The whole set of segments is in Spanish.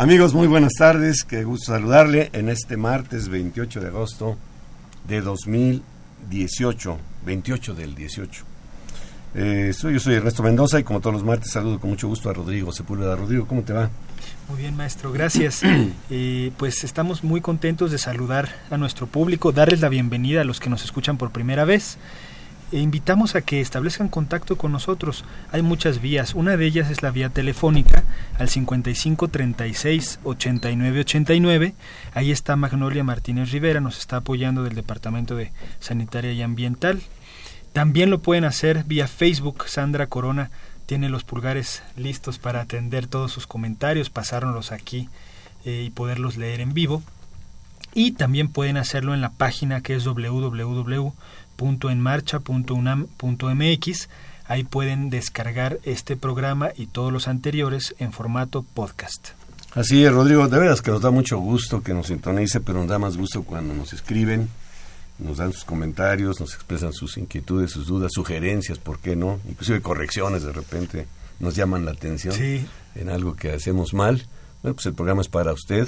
Amigos, muy buenas tardes. Qué gusto saludarle en este martes 28 de agosto de 2018, 28 del 18. Eh, soy, yo soy Ernesto Mendoza y como todos los martes saludo con mucho gusto a Rodrigo Sepúlveda. Rodrigo, ¿cómo te va? Muy bien, maestro, gracias. Eh, pues estamos muy contentos de saludar a nuestro público, darles la bienvenida a los que nos escuchan por primera vez e invitamos a que establezcan contacto con nosotros. Hay muchas vías. Una de ellas es la vía telefónica al 55 36 89 89. Ahí está Magnolia Martínez Rivera, nos está apoyando del Departamento de Sanitaria y Ambiental. También lo pueden hacer vía Facebook. Sandra Corona tiene los pulgares listos para atender todos sus comentarios, pasárnoslos aquí eh, y poderlos leer en vivo. Y también pueden hacerlo en la página que es www enmarcha.unam.mx. Ahí pueden descargar este programa y todos los anteriores en formato podcast. Así es, Rodrigo, de veras que nos da mucho gusto que nos sintonice, pero nos da más gusto cuando nos escriben, nos dan sus comentarios, nos expresan sus inquietudes, sus dudas, sugerencias, ¿por qué no? Inclusive correcciones de repente nos llaman la atención en algo que hacemos mal. Bueno, pues el programa es para usted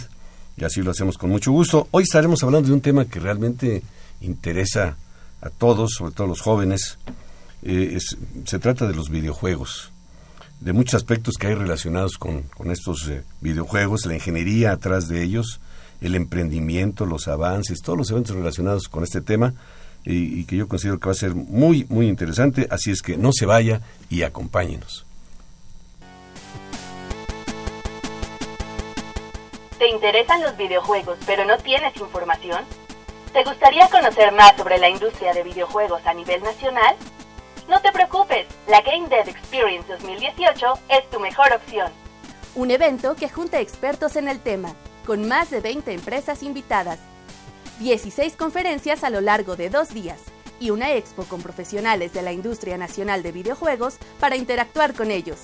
y así lo hacemos con mucho gusto. Hoy estaremos hablando de un tema que realmente interesa a todos, sobre todo a los jóvenes. Eh, se trata de los videojuegos, de muchos aspectos que hay relacionados con, estos eh, videojuegos, la ingeniería atrás de ellos, el emprendimiento, los avances, todos los eventos relacionados con este tema y, y que yo considero que va a ser muy, muy interesante. Así es que no se vaya y acompáñenos. ¿Te interesan los videojuegos pero no tienes información? ¿Te gustaría conocer más sobre la industria de videojuegos a nivel nacional? No te preocupes, la Game Dev Experience 2018 es tu mejor opción. Un evento que junta expertos en el tema, con más de 20 empresas invitadas, 16 conferencias a lo largo de dos días y una expo con profesionales de la industria nacional de videojuegos para interactuar con ellos.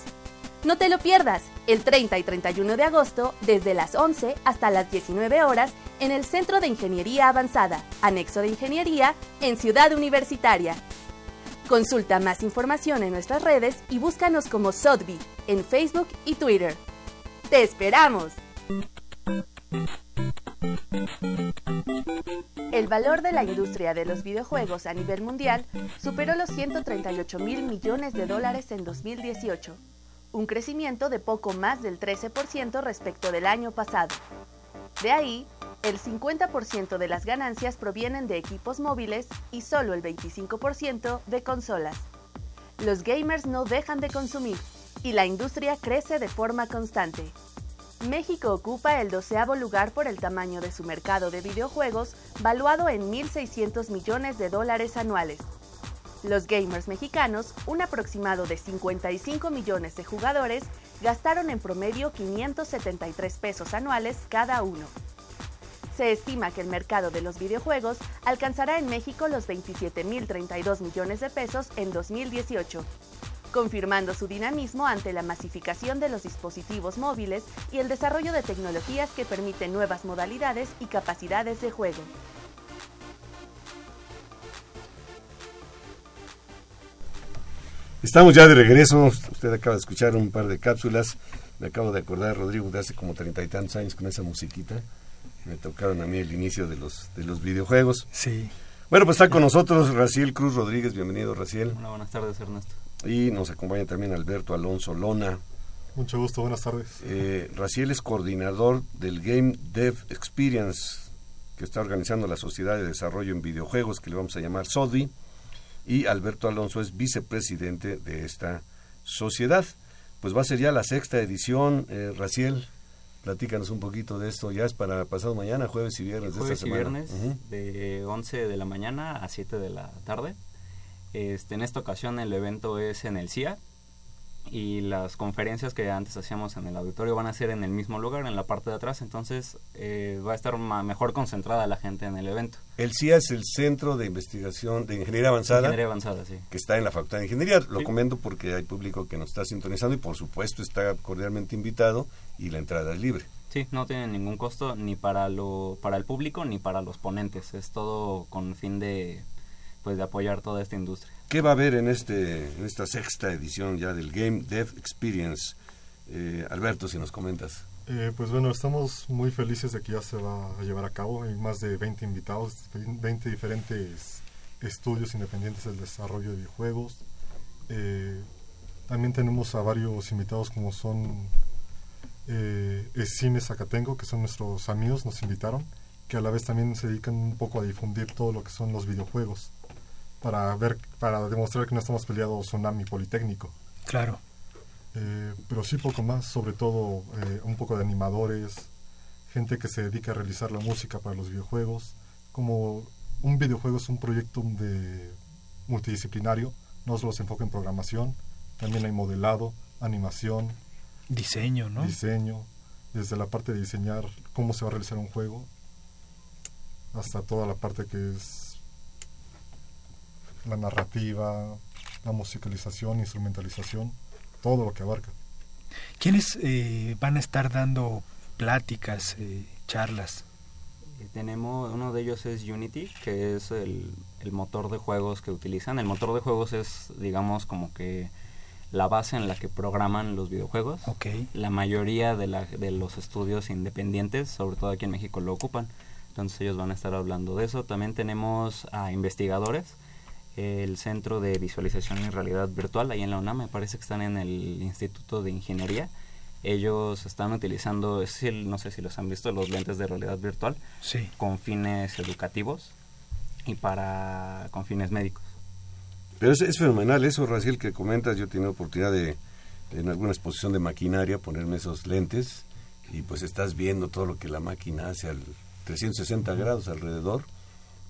No te lo pierdas, el 30 y 31 de agosto, desde las 11 hasta las 19 horas, en el Centro de Ingeniería Avanzada, Anexo de Ingeniería, en Ciudad Universitaria. Consulta más información en nuestras redes y búscanos como SOTBI en Facebook y Twitter. ¡Te esperamos! El valor de la industria de los videojuegos a nivel mundial superó los 138 mil millones de dólares en 2018 un crecimiento de poco más del 13% respecto del año pasado. De ahí, el 50% de las ganancias provienen de equipos móviles y solo el 25% de consolas. Los gamers no dejan de consumir y la industria crece de forma constante. México ocupa el doceavo lugar por el tamaño de su mercado de videojuegos, valuado en 1.600 millones de dólares anuales, los gamers mexicanos, un aproximado de 55 millones de jugadores, gastaron en promedio 573 pesos anuales cada uno. Se estima que el mercado de los videojuegos alcanzará en México los 27.032 millones de pesos en 2018, confirmando su dinamismo ante la masificación de los dispositivos móviles y el desarrollo de tecnologías que permiten nuevas modalidades y capacidades de juego. Estamos ya de regreso. Usted acaba de escuchar un par de cápsulas. Me acabo de acordar, Rodrigo, de hace como treinta y tantos años con esa musiquita. Me tocaron a mí el inicio de los, de los videojuegos. Sí. Bueno, pues está con nosotros Raciel Cruz Rodríguez. Bienvenido, Raciel. Hola, buenas tardes, Ernesto. Y nos acompaña también Alberto Alonso Lona. Mucho gusto, buenas tardes. Eh, Raciel es coordinador del Game Dev Experience que está organizando la Sociedad de Desarrollo en Videojuegos, que le vamos a llamar SODI, y Alberto Alonso es vicepresidente de esta sociedad. Pues va a ser ya la sexta edición, eh, Raciel. Platícanos un poquito de esto. Ya es para pasado mañana, jueves y viernes de esta semana. y viernes, de 11 de la mañana a 7 de la tarde. Este, en esta ocasión el evento es en el CIA, y las conferencias que antes hacíamos en el auditorio van a ser en el mismo lugar, en la parte de atrás, entonces eh, va a estar mejor concentrada la gente en el evento. El CIA es el Centro de Investigación de Ingeniería Avanzada, Ingeniería Avanzada sí. que está en la Facultad de Ingeniería. Lo comento porque hay público que nos está sintonizando y por supuesto está cordialmente invitado y la entrada es libre. Sí, no tiene ningún costo ni para lo para el público ni para los ponentes, es todo con fin de pues de apoyar toda esta industria. ¿Qué va a haber en, este, en esta sexta edición ya del Game Dev Experience? Eh, Alberto, si nos comentas. Eh, pues bueno, estamos muy felices de que ya se va a llevar a cabo. Hay más de 20 invitados, 20 diferentes estudios independientes del desarrollo de videojuegos. Eh, también tenemos a varios invitados como son eh, Esime Zacatengo, que son nuestros amigos, nos invitaron, que a la vez también se dedican un poco a difundir todo lo que son los videojuegos para ver para demostrar que no estamos peleados Tsunami Politécnico. Claro. Eh, pero sí poco más, sobre todo eh, un poco de animadores, gente que se dedica a realizar la música para los videojuegos. Como un videojuego es un proyecto de multidisciplinario, no solo se enfoca en programación, también hay modelado, animación, diseño, ¿no? Diseño, desde la parte de diseñar cómo se va a realizar un juego hasta toda la parte que es la narrativa, la musicalización, instrumentalización, todo lo que abarca. ¿Quiénes eh, van a estar dando pláticas, eh, charlas? Eh, tenemos, uno de ellos es Unity, que es el, motor de juegos que utilizan. El motor de juegos es, digamos, como que la base en la que programan los videojuegos. Okay. La mayoría de, la, de los estudios independientes, sobre todo aquí en México, lo ocupan. Entonces ellos van a estar hablando de eso. También tenemos a investigadores el Centro de Visualización y Realidad Virtual, ahí en la UNAM, me parece que están en el Instituto de Ingeniería. Ellos están utilizando, no sé si los han visto, los lentes de realidad virtual sí. con fines educativos y para con fines médicos. Pero es, es fenomenal eso, Raciel, que comentas. Yo he tenido oportunidad de, en alguna exposición de maquinaria, ponerme esos lentes y pues estás viendo todo lo que la máquina hace al 360 grados alrededor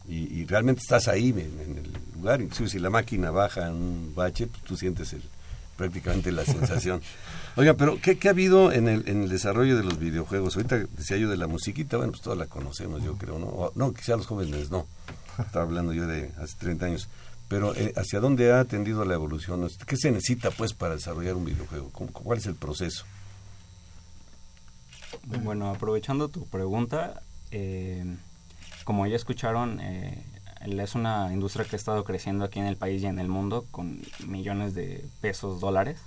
y, realmente estás ahí en, el lugar. Incluso si la máquina baja en un bache, pues tú sientes el, prácticamente la sensación. Oiga, pero ¿qué, ha habido en el, en el desarrollo de los videojuegos? Ahorita decía yo de la musiquita, bueno, pues toda la conocemos, yo creo, ¿no? no, quizá los jóvenes no. Estaba hablando yo de hace 30 años. Pero eh, ¿hacia dónde ha atendido la evolución? ¿Qué se necesita, pues, para desarrollar un videojuego? ¿Cuál es el proceso? Bueno, aprovechando tu pregunta, eh, como ya escucharon, eh, es una industria que ha estado creciendo aquí en el país y en el mundo con millones de pesos, dólares.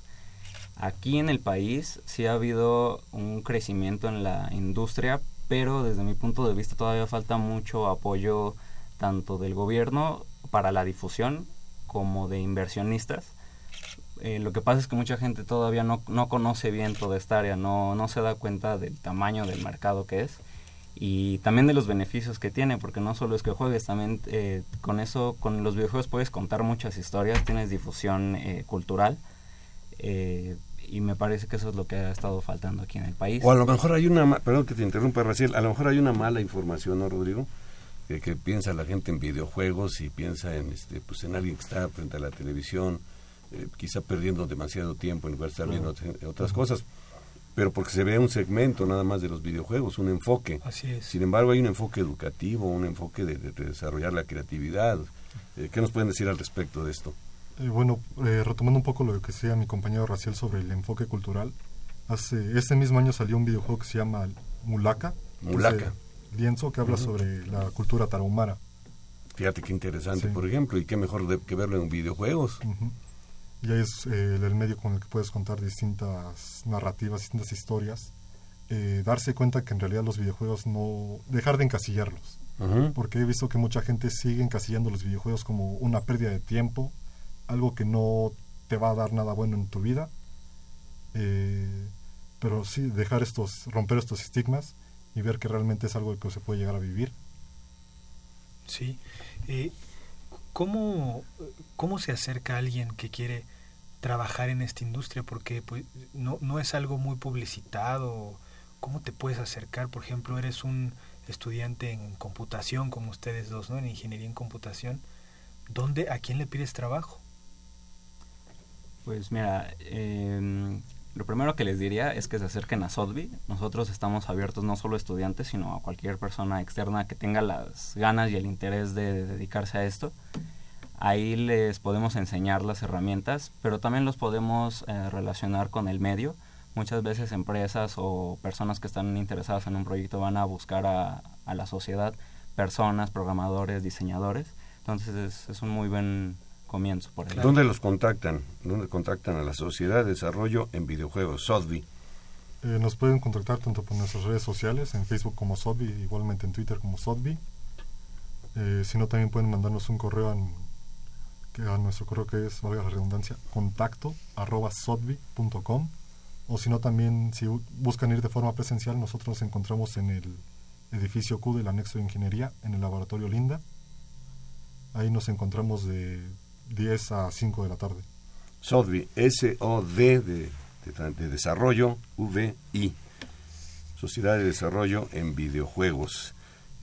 Aquí en el país sí ha habido un crecimiento en la industria, pero desde mi punto de vista todavía falta mucho apoyo tanto del gobierno para la difusión como de inversionistas. Eh, lo que pasa es que mucha gente todavía no, no conoce bien toda esta área, no, no se da cuenta del tamaño del mercado que es y también de los beneficios que tiene, porque no solo es que juegues, también eh, con eso, con los videojuegos puedes contar muchas historias, tienes difusión eh, cultural eh, y me parece que eso es lo que ha estado faltando aquí en el país. O a lo mejor hay una, perdón que te interrumpa Raciel, a lo mejor hay una mala información, ¿no, Rodrigo? Que, que piensa la gente en videojuegos y piensa en, este, pues en alguien que está frente a la televisión, quizá perdiendo demasiado tiempo en lugar de estar viendo otras cosas pero porque se ve un segmento nada más de los videojuegos, un enfoque. Así es. Sin embargo, hay un enfoque educativo, un enfoque de, desarrollar la creatividad. Eh, ¿Qué nos pueden decir al respecto de esto? Eh, bueno, eh, retomando un poco lo que decía mi compañero Raciel sobre el enfoque cultural, hace ese mismo año salió un videojuego que se llama Mulaka. Mulaka. Lienzo que habla sobre la cultura tarahumara. Fíjate qué interesante, por ejemplo, y qué mejor que verlo en videojuegos ya es eh, el medio con el que puedes contar distintas narrativas, distintas historias, eh, darse cuenta que en realidad los videojuegos no... dejar de encasillarlos. Porque he visto que mucha gente sigue encasillando los videojuegos como una pérdida de tiempo, algo que no te va a dar nada bueno en tu vida. Eh, pero sí, dejar estos, romper estos estigmas y ver que realmente es algo que se puede llegar a vivir. Sí. Eh, ¿cómo, ¿Cómo se acerca alguien que quiere trabajar en esta industria? Porque pues, no, no es algo muy publicitado. ¿Cómo te puedes acercar? Por ejemplo, eres un estudiante en computación, como ustedes dos, ¿no? En ingeniería en computación. ¿Dónde, a quién le pides trabajo? Pues mira, eh, lo primero que les diría es que se acerquen a Sotbi. Nosotros estamos abiertos no solo a estudiantes, sino a cualquier persona externa que tenga las ganas y el interés de, dedicarse a esto. Ahí les podemos enseñar las herramientas, pero también los podemos eh, relacionar con el medio. Muchas veces empresas o personas que están interesadas en un proyecto van a buscar a, la sociedad personas, programadores, diseñadores. Entonces es, es un muy buen comienzo por ahí. ¿Dónde los contactan? ¿Dónde contactan a la Sociedad de Desarrollo en Videojuegos, SODVI? Eh, nos pueden contactar tanto por nuestras redes sociales, en Facebook como SODVI, igualmente en Twitter como SODVI. Eh, si no, también pueden mandarnos un correo a nuestro correo que es, valga la redundancia, contacto arroba sodvi.com o si no también si buscan ir de forma presencial nosotros nos encontramos en el edificio Q del anexo de ingeniería en el laboratorio Linda ahí nos encontramos de 10 a 5 de la tarde. SODVI, S-O-D de, de, Desarrollo, V-I. Sociedad de Desarrollo en Videojuegos.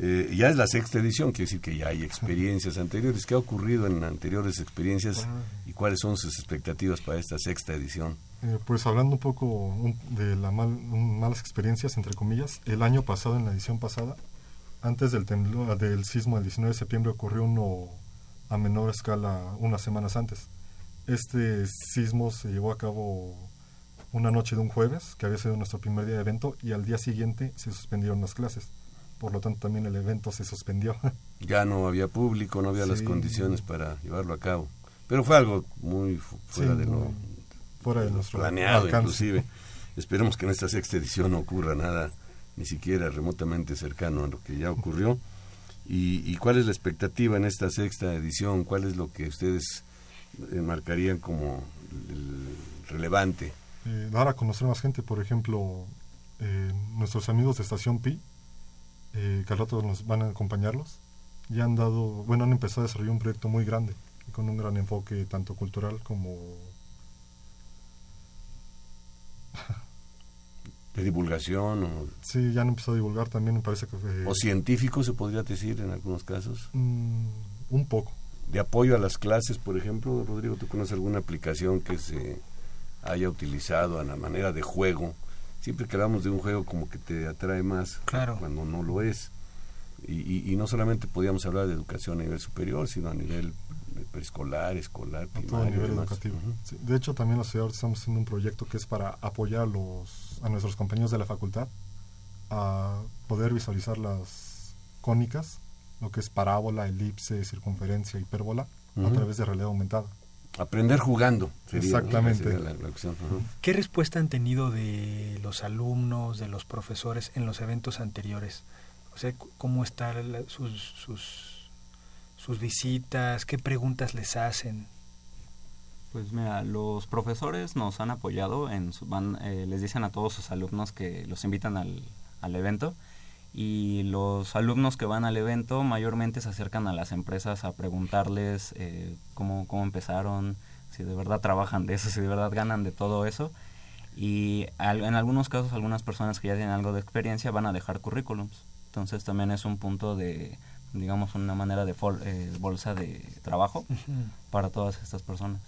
Eh, ya es la sexta edición, quiere decir que ya hay experiencias anteriores. ¿Qué ha ocurrido en anteriores experiencias y cuáles son sus expectativas para esta sexta edición? Eh, pues hablando un poco de las malas experiencias, entre comillas, el año pasado, en la edición pasada, antes del temblor, del sismo del 19 de septiembre ocurrió uno a menor escala unas semanas antes. Este sismo se llevó a cabo una noche de un jueves, que había sido nuestro primer día de evento, y al día siguiente se suspendieron las clases. Por lo tanto, también el evento se suspendió. Ya no había público, no había las condiciones para llevarlo a cabo. Pero fue algo muy fuera de lo, fuera de, nuestro planeado, inclusive. Esperemos que en esta sexta edición no ocurra nada, ni siquiera remotamente cercano a lo que ya ocurrió. ¿Y, cuál es la expectativa en esta sexta edición? ¿Cuál es lo que ustedes marcarían como relevante? Eh, dar a conocer más gente, por ejemplo, eh, nuestros amigos de Estación Pi, eh, que al rato nos van a acompañarlos, ya han dado, bueno, han empezado a desarrollar un proyecto muy grande, con un gran enfoque tanto cultural como de divulgación o sí ya han empezado a divulgar también me parece que o científico se podría decir en algunos casos. Mm, un poco. De apoyo a las clases por ejemplo Rodrigo tú conoces alguna aplicación que se haya utilizado a la manera de juego siempre que hablamos de un juego como que te atrae más claro. cuando no lo es. Y, y, no solamente podíamos hablar de educación a nivel superior sino a nivel preescolar, escolar, a todo nivel educativo. de hecho, también la ciudad estamos haciendo un proyecto que es para apoyar a, los, a nuestros compañeros de la facultad a poder visualizar las cónicas, lo que es parábola, elipse, circunferencia, hipérbola, a través de realidad aumentada. Aprender jugando. Exactamente. ¿Qué respuesta han tenido de los alumnos, de los profesores en los eventos anteriores? O sea, ¿cómo están sus, sus sus visitas? ¿Qué preguntas les hacen? Pues mira, los profesores nos han apoyado, en van, eh, les dicen a todos sus alumnos que los invitan al, al evento y los alumnos que van al evento mayormente se acercan a las empresas a preguntarles eh, cómo, cómo empezaron, si de verdad trabajan de eso, si de verdad ganan de todo eso. Y en algunos casos algunas personas que ya tienen algo de experiencia van a dejar currículums. Entonces también es un punto de, digamos, una manera de eh, bolsa de trabajo para todas estas personas.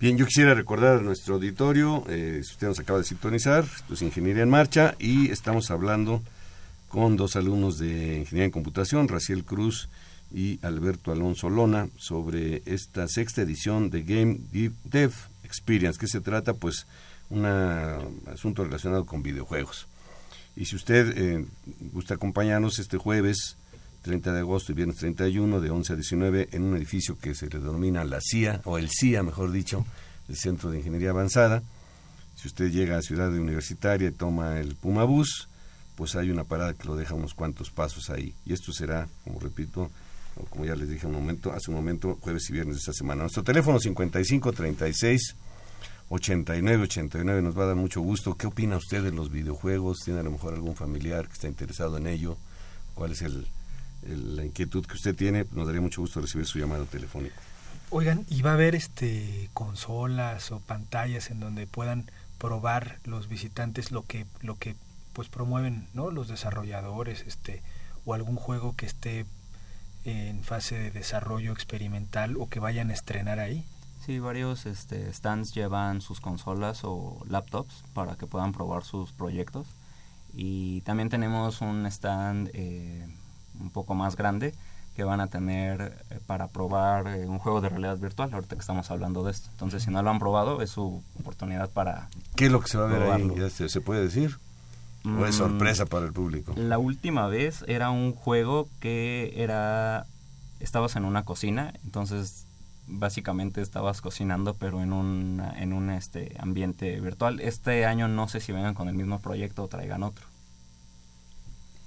Bien, yo quisiera recordar a nuestro auditorio, eh, si usted nos acaba de sintonizar, esto es Ingeniería en Marcha y estamos hablando con dos alumnos de Ingeniería en Computación, Raciel Cruz y Alberto Alonso Lona, sobre esta sexta edición de Game Dev Experience, que se trata pues un asunto relacionado con videojuegos. Y si usted eh, gusta acompañarnos este jueves 30 de agosto y viernes 31 de 11 a 19 en un edificio que se le denomina la CIA, o el CIA mejor dicho, el Centro de Ingeniería Avanzada. Si usted llega a Ciudad Universitaria y toma el Puma Bus, pues hay una parada que lo deja unos cuantos pasos ahí. Y esto será, como repito, como ya les dije un momento, hace un momento, jueves y viernes de esta semana. Nuestro teléfono 5536 8989 nos va a dar mucho gusto. ¿Qué opina usted de los videojuegos? ¿Tiene a lo mejor algún familiar que está interesado en ello? ¿Cuál es el, la inquietud que usted tiene? Nos daría mucho gusto recibir su llamado telefónico. Oigan, ¿y va a haber este consolas o pantallas en donde puedan probar los visitantes lo que lo que pues promueven, ¿no? los desarrolladores, este o algún juego que esté en fase de desarrollo experimental o que vayan a estrenar ahí? Sí, varios este, stands llevan sus consolas o laptops para que puedan probar sus proyectos. Y también tenemos un stand eh, un poco más grande que van a tener eh, para probar eh, un juego de realidad virtual, ahorita que estamos hablando de esto. Entonces, si no lo han probado, es su oportunidad para... ¿Qué es lo que se va a ver ahí? se, puede decir? ¿O es mm, sorpresa para el público? La última vez era un juego que era... Estabas en una cocina, entonces básicamente estabas cocinando pero en un, en un este, ambiente virtual. Este año no sé si vengan con el mismo proyecto o traigan otro.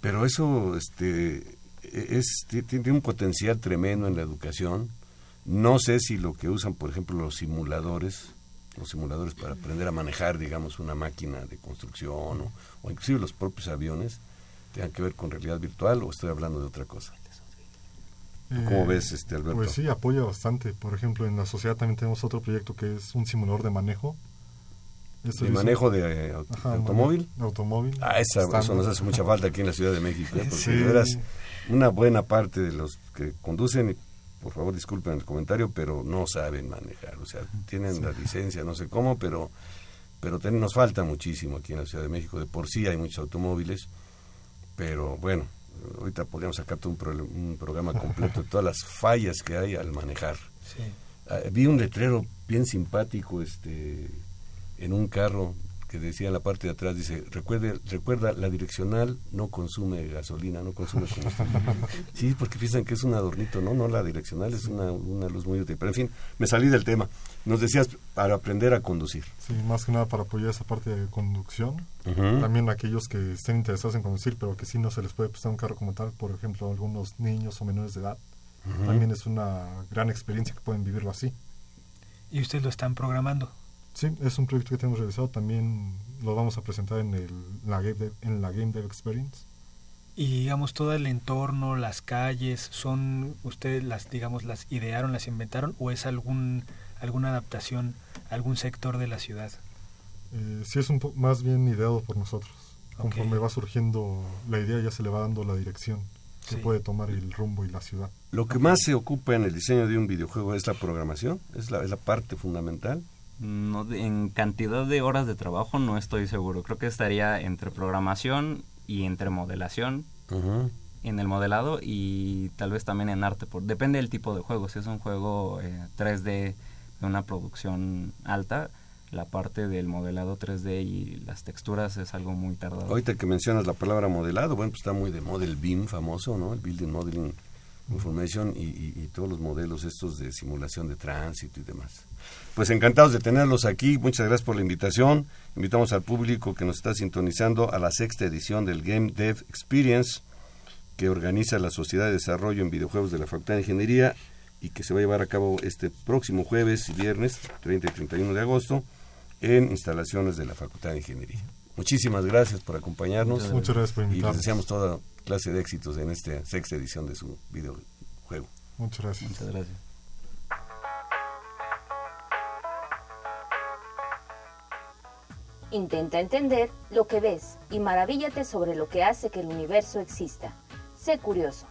Pero eso este, es, tiene un potencial tremendo en la educación. No sé si lo que usan, por ejemplo, los simuladores, los simuladores para aprender a manejar, digamos, una máquina de construcción o, o inclusive los propios aviones, tengan que ver con realidad virtual o estoy hablando de otra cosa. ¿Cómo eh, ves, este Alberto? Pues sí, apoya bastante. Por ejemplo, en la sociedad también tenemos otro proyecto que es un simulador de manejo. ¿De manejo de, automóvil? automóvil. Ah, esa, eso nos hace mucha falta aquí en la Ciudad de México. ¿eh? Porque de veras, una buena parte de los que conducen, por favor disculpen el comentario, pero no saben manejar. O sea, tienen la licencia, no sé cómo, pero, pero nos falta muchísimo aquí en la Ciudad de México. De por sí hay muchos automóviles, pero bueno, ahorita podríamos sacar un, un programa completo de todas las fallas que hay al manejar. Ah, vi un letrero bien simpático este en un carro que decía en la parte de atrás, dice, recuerde, recuerda, la direccional no consume gasolina, no consume combustible. sí, porque piensan que es un adornito, no, no, la direccional es una, una luz muy útil. Pero en fin, me salí del tema. Nos decías para aprender a conducir. Sí, más que nada para apoyar esa parte de conducción. También aquellos que estén interesados en conducir, pero que sí no se les puede prestar un carro como tal, por ejemplo, algunos niños o menores de edad. También es una gran experiencia que pueden vivirlo así. ¿Y ustedes lo están programando? Sí, es un proyecto que tenemos realizado. También lo vamos a presentar en, el, la, Game en la Game Dev Experience. Y digamos todo el entorno, las calles, son ustedes las digamos las idearon, las inventaron o es algún alguna adaptación a algún sector de la ciudad. Eh, sí es un más bien ideado por nosotros. Conforme va surgiendo la idea ya se le va dando la dirección que puede tomar el rumbo y la ciudad. Lo que más se ocupa en el diseño de un videojuego es la programación, es la, es la parte fundamental. No, en cantidad de horas de trabajo no estoy seguro. Creo que estaría entre programación y entre modelación. En el modelado y tal vez también en arte. Por, depende del tipo de juego. Si es un juego 3D eh, de una producción alta, la parte del modelado 3D y las texturas es algo muy tardado. Ahorita que mencionas la palabra modelado, bueno, pues está muy de model BIM famoso, ¿no? El Building Modeling Information y todos los modelos estos de simulación de tránsito y demás. Pues encantados de tenerlos aquí. Muchas gracias por la invitación. Invitamos al público que nos está sintonizando a la sexta edición del Game Dev Experience que organiza la Sociedad de Desarrollo en Videojuegos de la Facultad de Ingeniería y que se va a llevar a cabo este próximo jueves y viernes 30 y 31 de agosto en instalaciones de la Facultad de Ingeniería. Muchísimas gracias por acompañarnos. Muchas gracias por invitarnos. Y les deseamos toda clase de éxitos en esta sexta edición de su videojuego. Muchas gracias. Muchas gracias. Intenta entender lo que ves y maravíllate sobre lo que hace que el universo exista. Sé curioso.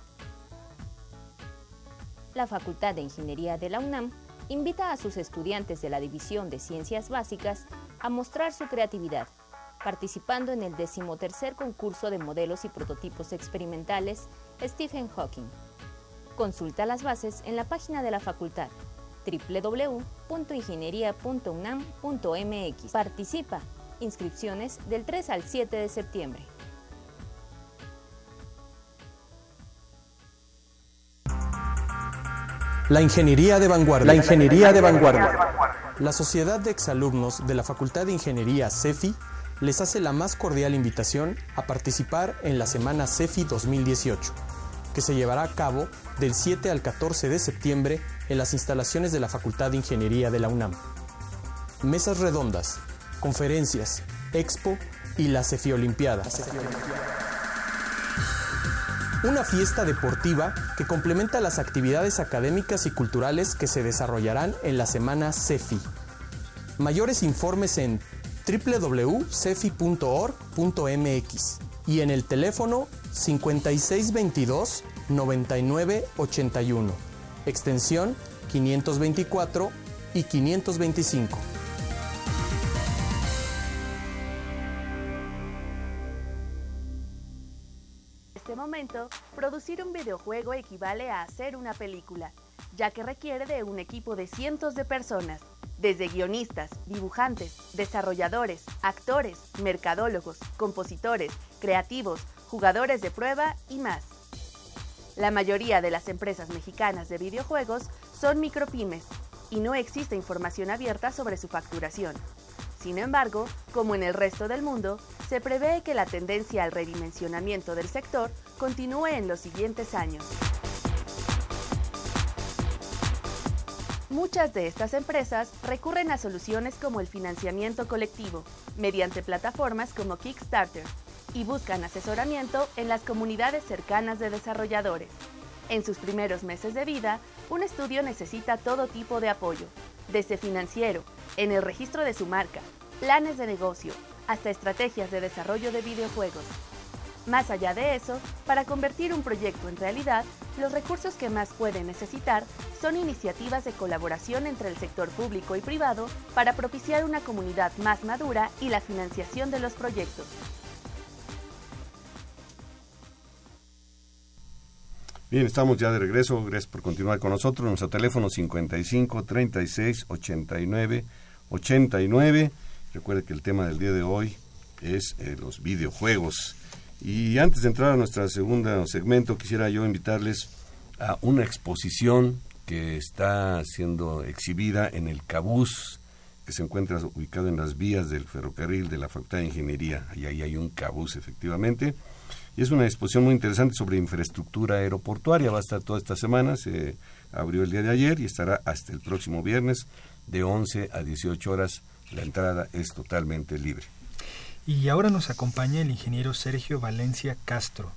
La Facultad de Ingeniería de la UNAM invita a sus estudiantes de la División de Ciencias Básicas a mostrar su creatividad, participando en el decimotercer concurso de modelos y prototipos experimentales Stephen Hawking. Consulta las bases en la página de la facultad www.ingeniería.unam.mx. Participa Inscripciones del 3 al 7 de septiembre. La ingeniería de vanguardia. La ingeniería de vanguardia. La Sociedad de Exalumnos de la Facultad de Ingeniería CEFI les hace la más cordial invitación a participar en la Semana CEFI 2018, que se llevará a cabo del 7 al 14 de septiembre en las instalaciones de la Facultad de Ingeniería de la UNAM. mesas redondas, conferencias, expo y la Cefi Olimpiada. Una fiesta deportiva que complementa las actividades académicas y culturales que se desarrollarán en la semana CEFI. Mayores informes en www.cefi.org.mx y en el teléfono 5622 9981, extensión 524 y 525. Este momento, producir un videojuego equivale a hacer una película, ya que requiere de un equipo de cientos de personas, desde guionistas, dibujantes, desarrolladores, actores, mercadólogos, compositores, creativos, jugadores de prueba y más. La mayoría de las empresas mexicanas de videojuegos son micropymes y no existe información abierta sobre su facturación. Sin embargo, como en el resto del mundo, se prevé que la tendencia al redimensionamiento del sector continúe en los siguientes años. Muchas de estas empresas recurren a soluciones como el financiamiento colectivo, mediante plataformas como Kickstarter, y buscan asesoramiento en las comunidades cercanas de desarrolladores. En sus primeros meses de vida, un estudio necesita todo tipo de apoyo, desde financiero, en el registro de su marca, planes de negocio, hasta estrategias de desarrollo de videojuegos. Más allá de eso, para convertir un proyecto en realidad, los recursos que más pueden necesitar son iniciativas de colaboración entre el sector público y privado para propiciar una comunidad más madura y la financiación de los proyectos. Bien, estamos ya de regreso. Gracias por continuar con nosotros. Nuestro teléfono 55 36 89 89. Recuerde que el tema del día de hoy es eh, los videojuegos. Y antes de entrar a nuestro segundo segmento, quisiera yo invitarles a una exposición que está siendo exhibida en el Cabús, que se encuentra ubicado en las vías del ferrocarril de la Facultad de Ingeniería. Y ahí hay un Cabús, efectivamente. Y es una exposición muy interesante sobre infraestructura aeroportuaria. Va a estar toda esta semana, se abrió el día de ayer y estará hasta el próximo viernes de 11 a 18 horas. La entrada es totalmente libre. Y ahora nos acompaña el ingeniero Sergio Valencia Castro.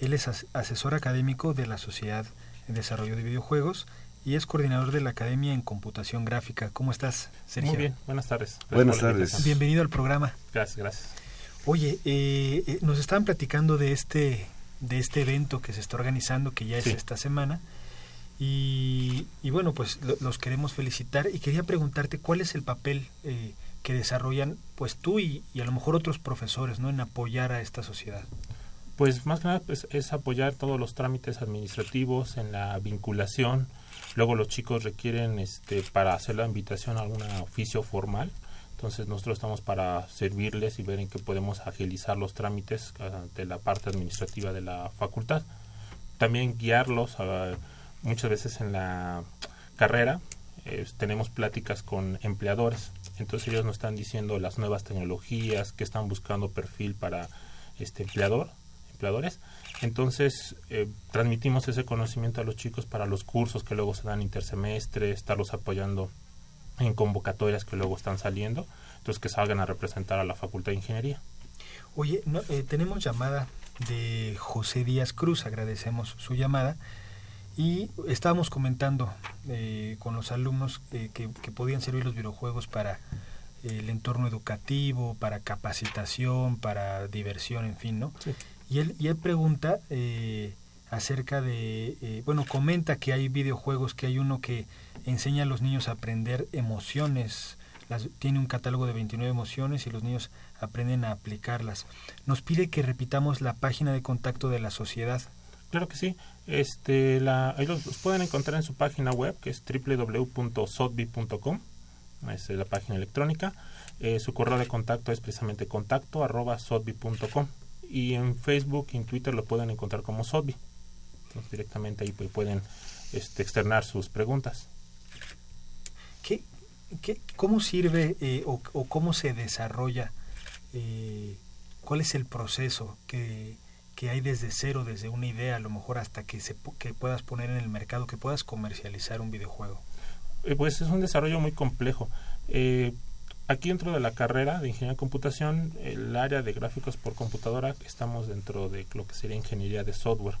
Él es asesor académico de la Sociedad de Desarrollo de Videojuegos y es coordinador de la Academia en Computación Gráfica. ¿Cómo estás, Sergio? Muy bien, buenas tardes. Gracias buenas tardes. Bienvenido al programa. Gracias, gracias. Oye, eh, eh, nos estaban platicando de este, de este evento que se está organizando, que ya es esta semana. Y, bueno, pues los queremos felicitar y quería preguntarte cuál es el papel eh, que desarrollan pues tú y, a lo mejor otros profesores ¿no? en apoyar a esta sociedad. Pues más que nada pues, es apoyar todos los trámites administrativos en la vinculación. Luego los chicos requieren este, para hacer la invitación a algún oficio formal. Entonces nosotros estamos para servirles y ver en qué podemos agilizar los trámites de la parte administrativa de la facultad. También guiarlos a, muchas veces en la carrera. Eh, tenemos pláticas con empleadores. Entonces ellos nos están diciendo las nuevas tecnologías, que están buscando perfil para este empleador, empleadores. Entonces eh, transmitimos ese conocimiento a los chicos para los cursos que luego se dan intersemestre, estarlos apoyando en convocatorias que luego están saliendo, entonces que salgan a representar a la Facultad de Ingeniería. Oye, no, eh, tenemos llamada de José Díaz Cruz, agradecemos su llamada. Y estábamos comentando eh, con los alumnos eh, que, que, podían servir los videojuegos para eh, el entorno educativo, para capacitación, para diversión, en fin, ¿no? Sí. Y, él, y él pregunta acerca de, bueno, comenta que hay videojuegos, que hay uno que enseña a los niños a aprender emociones, las, tiene un catálogo de 29 emociones y los niños aprenden a aplicarlas. Nos pide que repitamos la página de contacto de la sociedad. Claro que sí. Este, la, ahí los, pueden encontrar en su página web, que es www.sotbi.com. Es la página electrónica. Eh, su correo de contacto es precisamente contacto arroba sotbi.com. Y en Facebook y en Twitter lo pueden encontrar como Sotbi. Entonces, directamente ahí pueden este, externar sus preguntas. ¿Qué, ¿Cómo sirve eh, o, cómo se desarrolla? Eh, ¿Cuál es el proceso que que hay desde cero, desde una idea, a lo mejor hasta que, se, que puedas poner en el mercado, que puedas comercializar un videojuego? Eh, pues es un desarrollo muy complejo. Eh, Aquí dentro de la carrera de ingeniería de computación, el área de gráficos por computadora, estamos dentro de lo que sería ingeniería de software.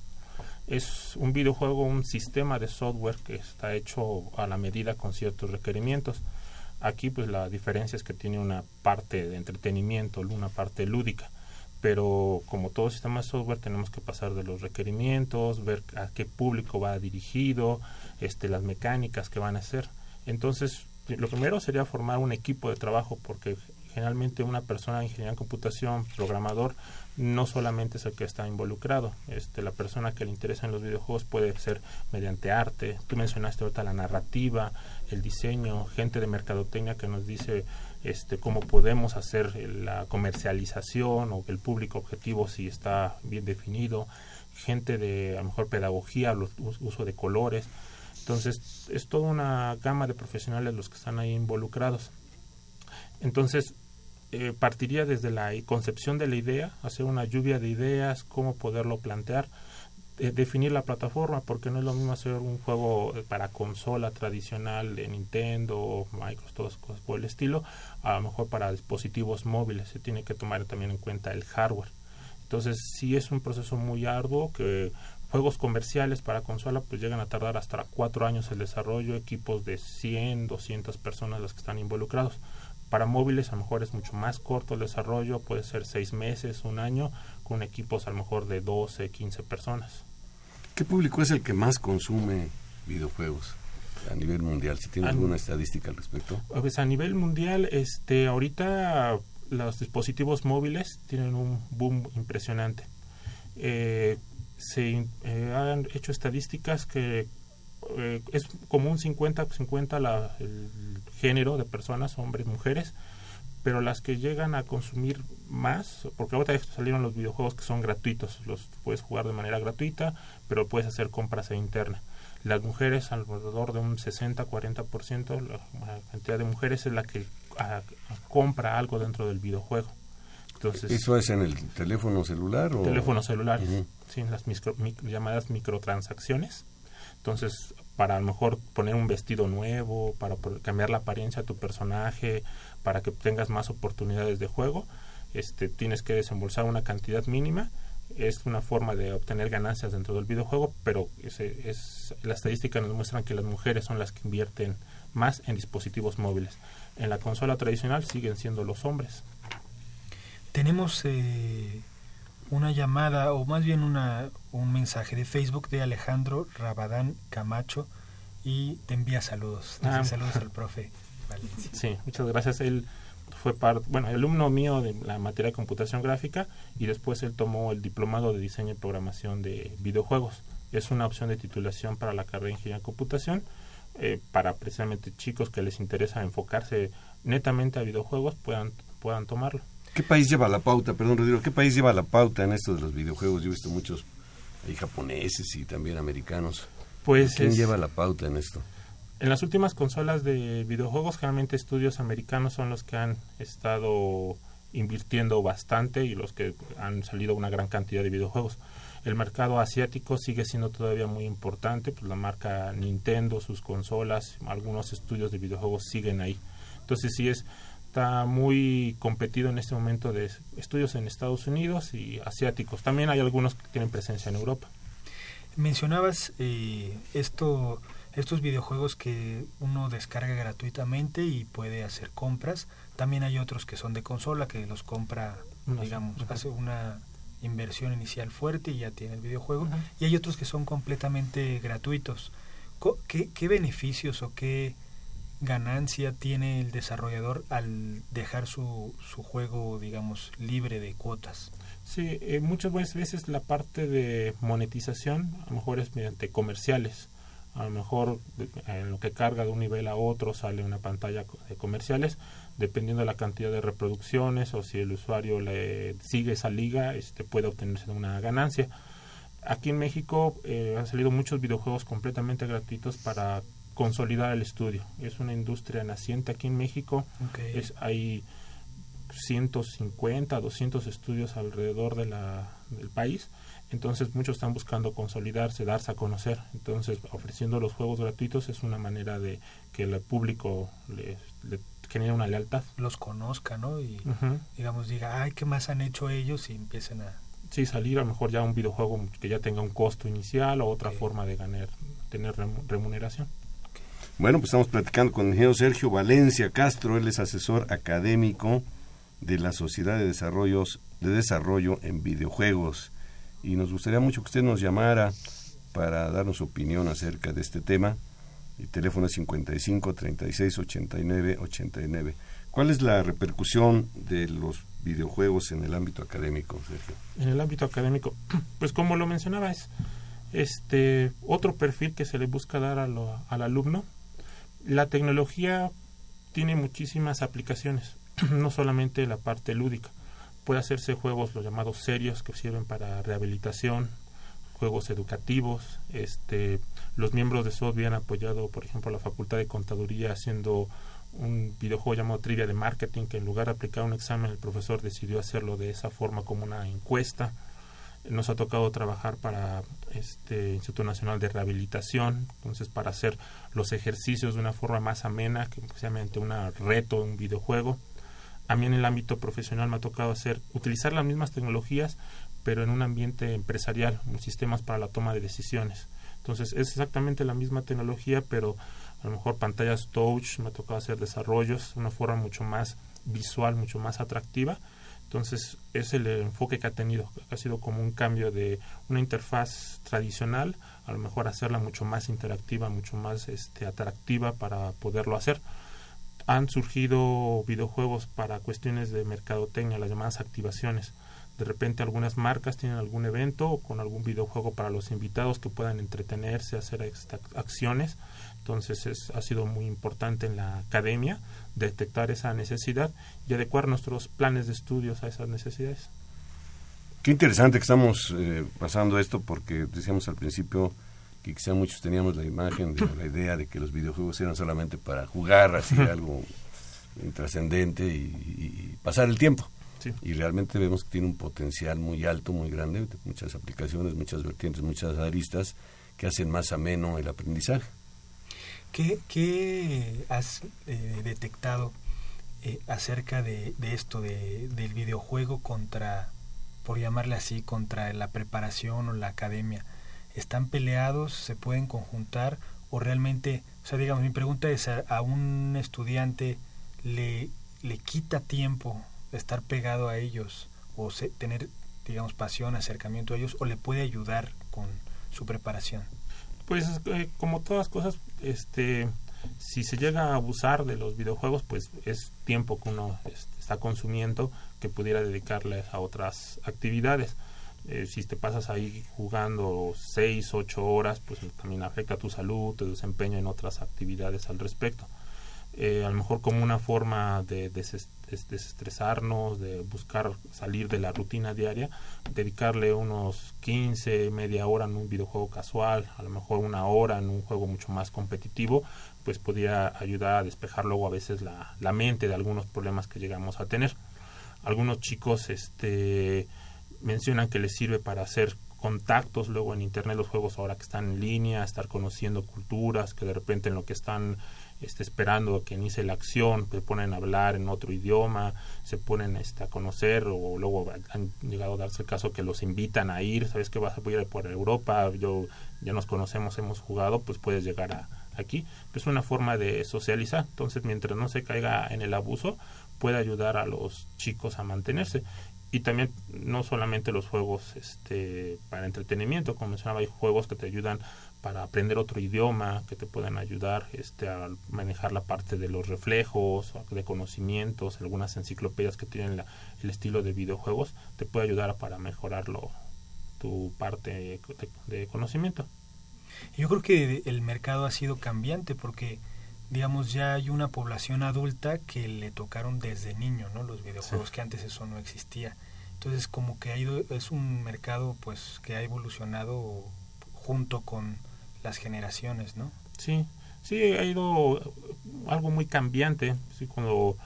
Es un videojuego, un sistema de software que está hecho a la medida con ciertos requerimientos. Aquí pues la diferencia es que tiene una parte de entretenimiento, una parte lúdica pero como todo sistema de software tenemos que pasar de los requerimientos, ver a qué público va dirigido, este, las mecánicas que van a hacer. Entonces, lo primero sería formar un equipo de trabajo, porque generalmente una persona de ingeniería en computación, programador, no solamente es el que está involucrado. Este, la persona que le interesa en los videojuegos puede ser mediante arte. Tú mencionaste ahorita la narrativa, el diseño, gente de mercadotecnia que nos dice este, cómo podemos hacer la comercialización o el público objetivo si está bien definido, gente de a lo mejor pedagogía, los, uso de colores. Entonces, es toda una gama de profesionales los que están ahí involucrados. Entonces, eh, partiría desde la concepción de la idea, hacer una lluvia de ideas, cómo poderlo plantear, eh, definir la plataforma, porque no es lo mismo hacer un juego para consola tradicional de Nintendo Microsoft, todas cosas por el estilo, a lo mejor para dispositivos móviles, se tiene que tomar también en cuenta el hardware. Entonces, sí es un proceso muy arduo que juegos comerciales para consola pues llegan a tardar hasta cuatro años el desarrollo, equipos de 100, 200 personas las que están involucrados. Para móviles a lo mejor es mucho más corto el desarrollo, puede ser seis meses, un año, con equipos a lo mejor de 12, 15 personas. ¿Qué público es el que más consume videojuegos a nivel mundial? Si tiene alguna estadística al respecto. Pues a nivel mundial, este, ahorita los dispositivos móviles tienen un boom impresionante. Eh, se eh, han hecho estadísticas que eh, es como un 50-50 el género de personas, hombres, mujeres, pero las que llegan a consumir más, porque ahora salieron los videojuegos que son gratuitos, los puedes jugar de manera gratuita, pero puedes hacer compras en interna. Las mujeres, alrededor de un 60-40%, la cantidad de mujeres es la que compra algo dentro del videojuego. Entonces, ¿Eso es en el teléfono celular? O? Teléfono celular, sí, las llamadas microtransacciones. Entonces, para a lo mejor poner un vestido nuevo, para cambiar la apariencia de tu personaje, para que tengas más oportunidades de juego, este, tienes que desembolsar una cantidad mínima. Es una forma de obtener ganancias dentro del videojuego, pero ese, es, las estadísticas nos muestran que las mujeres son las que invierten más en dispositivos móviles. En la consola tradicional siguen siendo los hombres. Tenemos eh, una llamada o más bien una, un mensaje de Facebook de Alejandro Rabadán Camacho y te envía saludos. Ah. saludos al profe Valencia. Sí, muchas gracias. Él fue parte, bueno, alumno mío de la materia de computación gráfica y después él tomó el diplomado de diseño y programación de videojuegos. Es una opción de titulación para la carrera de ingeniería de computación eh, para precisamente chicos que les interesa enfocarse netamente a videojuegos puedan, puedan tomarlo. ¿Qué país lleva la pauta? Perdón, Rodrigo, ¿qué país lleva la pauta en esto de los videojuegos? Yo he visto muchos hay japoneses y también americanos. Pues ¿Quién lleva la pauta en esto? En las últimas consolas de videojuegos, generalmente estudios americanos son los que han estado invirtiendo bastante y los que han salido una gran cantidad de videojuegos. El mercado asiático sigue siendo todavía muy importante, pues la marca Nintendo, sus consolas, algunos estudios de videojuegos siguen ahí. Entonces sí es está muy competido en este momento de estudios en Estados Unidos y asiáticos. También hay algunos que tienen presencia en Europa. Mencionabas eh, esto, estos videojuegos que uno descarga gratuitamente y puede hacer compras. También hay otros que son de consola que los compra, digamos, hace una inversión inicial fuerte y ya tiene el videojuego. Y hay otros que son completamente gratuitos. ¿Qué, qué beneficios o qué ganancia tiene el desarrollador al dejar su, su juego, digamos, libre de cuotas? Sí, eh, muchas veces la parte de monetización a lo mejor es mediante comerciales. A lo mejor en lo que carga de un nivel a otro sale una pantalla de comerciales, dependiendo de la cantidad de reproducciones o si el usuario le sigue esa liga, este puede obtenerse una ganancia. Aquí en México eh, han salido muchos videojuegos completamente gratuitos para consolidar el estudio. Es una industria naciente aquí en México. Es, hay 150, 200 estudios alrededor de la, del país. Entonces muchos están buscando consolidarse, darse a conocer. Entonces ofreciendo los juegos gratuitos es una manera de que el público le, genere una lealtad. Los conozca, ¿no? Y digamos, diga, ay, ¿qué más han hecho ellos? Y empiecen a... Sí, salir a lo mejor ya un videojuego que ya tenga un costo inicial o otra forma de ganar, tener remuneración. Bueno, pues estamos platicando con el ingeniero Sergio Valencia Castro, él es asesor académico de la Sociedad de, Desarrollos, de Desarrollo en Videojuegos. Y nos gustaría mucho que usted nos llamara para darnos su opinión acerca de este tema. El teléfono es 55 36 89 89. ¿Cuál es la repercusión de los videojuegos en el ámbito académico, Sergio? En el ámbito académico, pues como lo mencionaba, es este otro perfil que se le busca dar al alumno. La tecnología tiene muchísimas aplicaciones, no solamente la parte lúdica. Puede hacerse juegos, los llamados serios, que sirven para rehabilitación, juegos educativos. Este, los miembros de SOT han apoyado, por ejemplo, la Facultad de Contaduría haciendo un videojuego llamado Trivia de Marketing, que en lugar de aplicar un examen, el profesor decidió hacerlo de esa forma como una encuesta. Nos ha tocado trabajar para este Instituto Nacional de Rehabilitación, entonces para hacer los ejercicios de una forma más amena, que precisamente un reto, un videojuego. A mí en el ámbito profesional me ha tocado hacer, utilizar las mismas tecnologías, pero en un ambiente empresarial, sistemas para la toma de decisiones. Entonces es exactamente la misma tecnología, pero a lo mejor pantallas touch, me ha tocado hacer desarrollos de una forma mucho más visual, mucho más atractiva. Entonces es el enfoque que ha tenido, ha sido como un cambio de una interfaz tradicional, a lo mejor hacerla mucho más interactiva, mucho más este, atractiva para poderlo hacer. Han surgido videojuegos para cuestiones de mercadotecnia, las llamadas activaciones de repente algunas marcas tienen algún evento o con algún videojuego para los invitados que puedan entretenerse, hacer acciones. Entonces es, ha sido muy importante en la academia detectar esa necesidad y adecuar nuestros planes de estudios a esas necesidades. Qué interesante que estamos eh, pasando esto porque decíamos al principio que quizá muchos teníamos la imagen de la idea de que los videojuegos eran solamente para jugar así algo intrascendente y pasar el tiempo. Y realmente vemos que tiene un potencial muy alto, muy grande, muchas aplicaciones, muchas vertientes, muchas aristas que hacen más ameno el aprendizaje. ¿Qué, has eh, detectado eh, acerca de, esto, de, del videojuego contra, por llamarle así, contra la preparación o la academia? ¿Están peleados? ¿Se pueden conjuntar? ¿O realmente, o sea, digamos, mi pregunta es, a, un estudiante le, le quita tiempo estar pegado a ellos o tener, digamos, pasión, acercamiento a ellos o le puede ayudar con su preparación? Pues como todas cosas, este, si se llega a abusar de los videojuegos, pues es tiempo que uno este, está consumiendo que pudiera dedicarle a otras actividades. Eh, si te pasas ahí jugando seis, ocho horas, pues también afecta tu salud, tu desempeño en otras actividades al respecto. Eh, a lo mejor como una forma de desestresarnos, de buscar salir de la rutina diaria, dedicarle unos 15, media hora en un videojuego casual, a lo mejor una hora en un juego mucho más competitivo, pues podría ayudar a despejar luego a veces la, la mente de algunos problemas que llegamos a tener. Algunos chicos este, mencionan que les sirve para hacer contactos luego en internet los juegos ahora que están en línea, estar conociendo culturas, que de repente en lo que están este, esperando que inicie la acción, se ponen a hablar en otro idioma, se ponen este, a conocer o luego han llegado a darse el caso que los invitan a ir, sabes que vas a ir por Europa, yo ya nos conocemos, hemos jugado, pues puedes llegar a, aquí. Es una forma de socializar, entonces mientras no se caiga en el abuso, puede ayudar a los chicos a mantenerse y también no solamente los juegos este para entretenimiento como mencionaba hay juegos que te ayudan para aprender otro idioma que te puedan ayudar este a manejar la parte de los reflejos de conocimientos algunas enciclopedias que tienen el estilo de videojuegos te puede ayudar para mejorarlo tu parte de, conocimiento. Yo creo que el mercado ha sido cambiante porque digamos ya hay una población adulta que le tocaron desde niño no los videojuegos que antes eso no existía. Entonces como que ha ido es un mercado pues que ha evolucionado junto con las generaciones no sí sí ha ido algo muy cambiante. Sí, cuando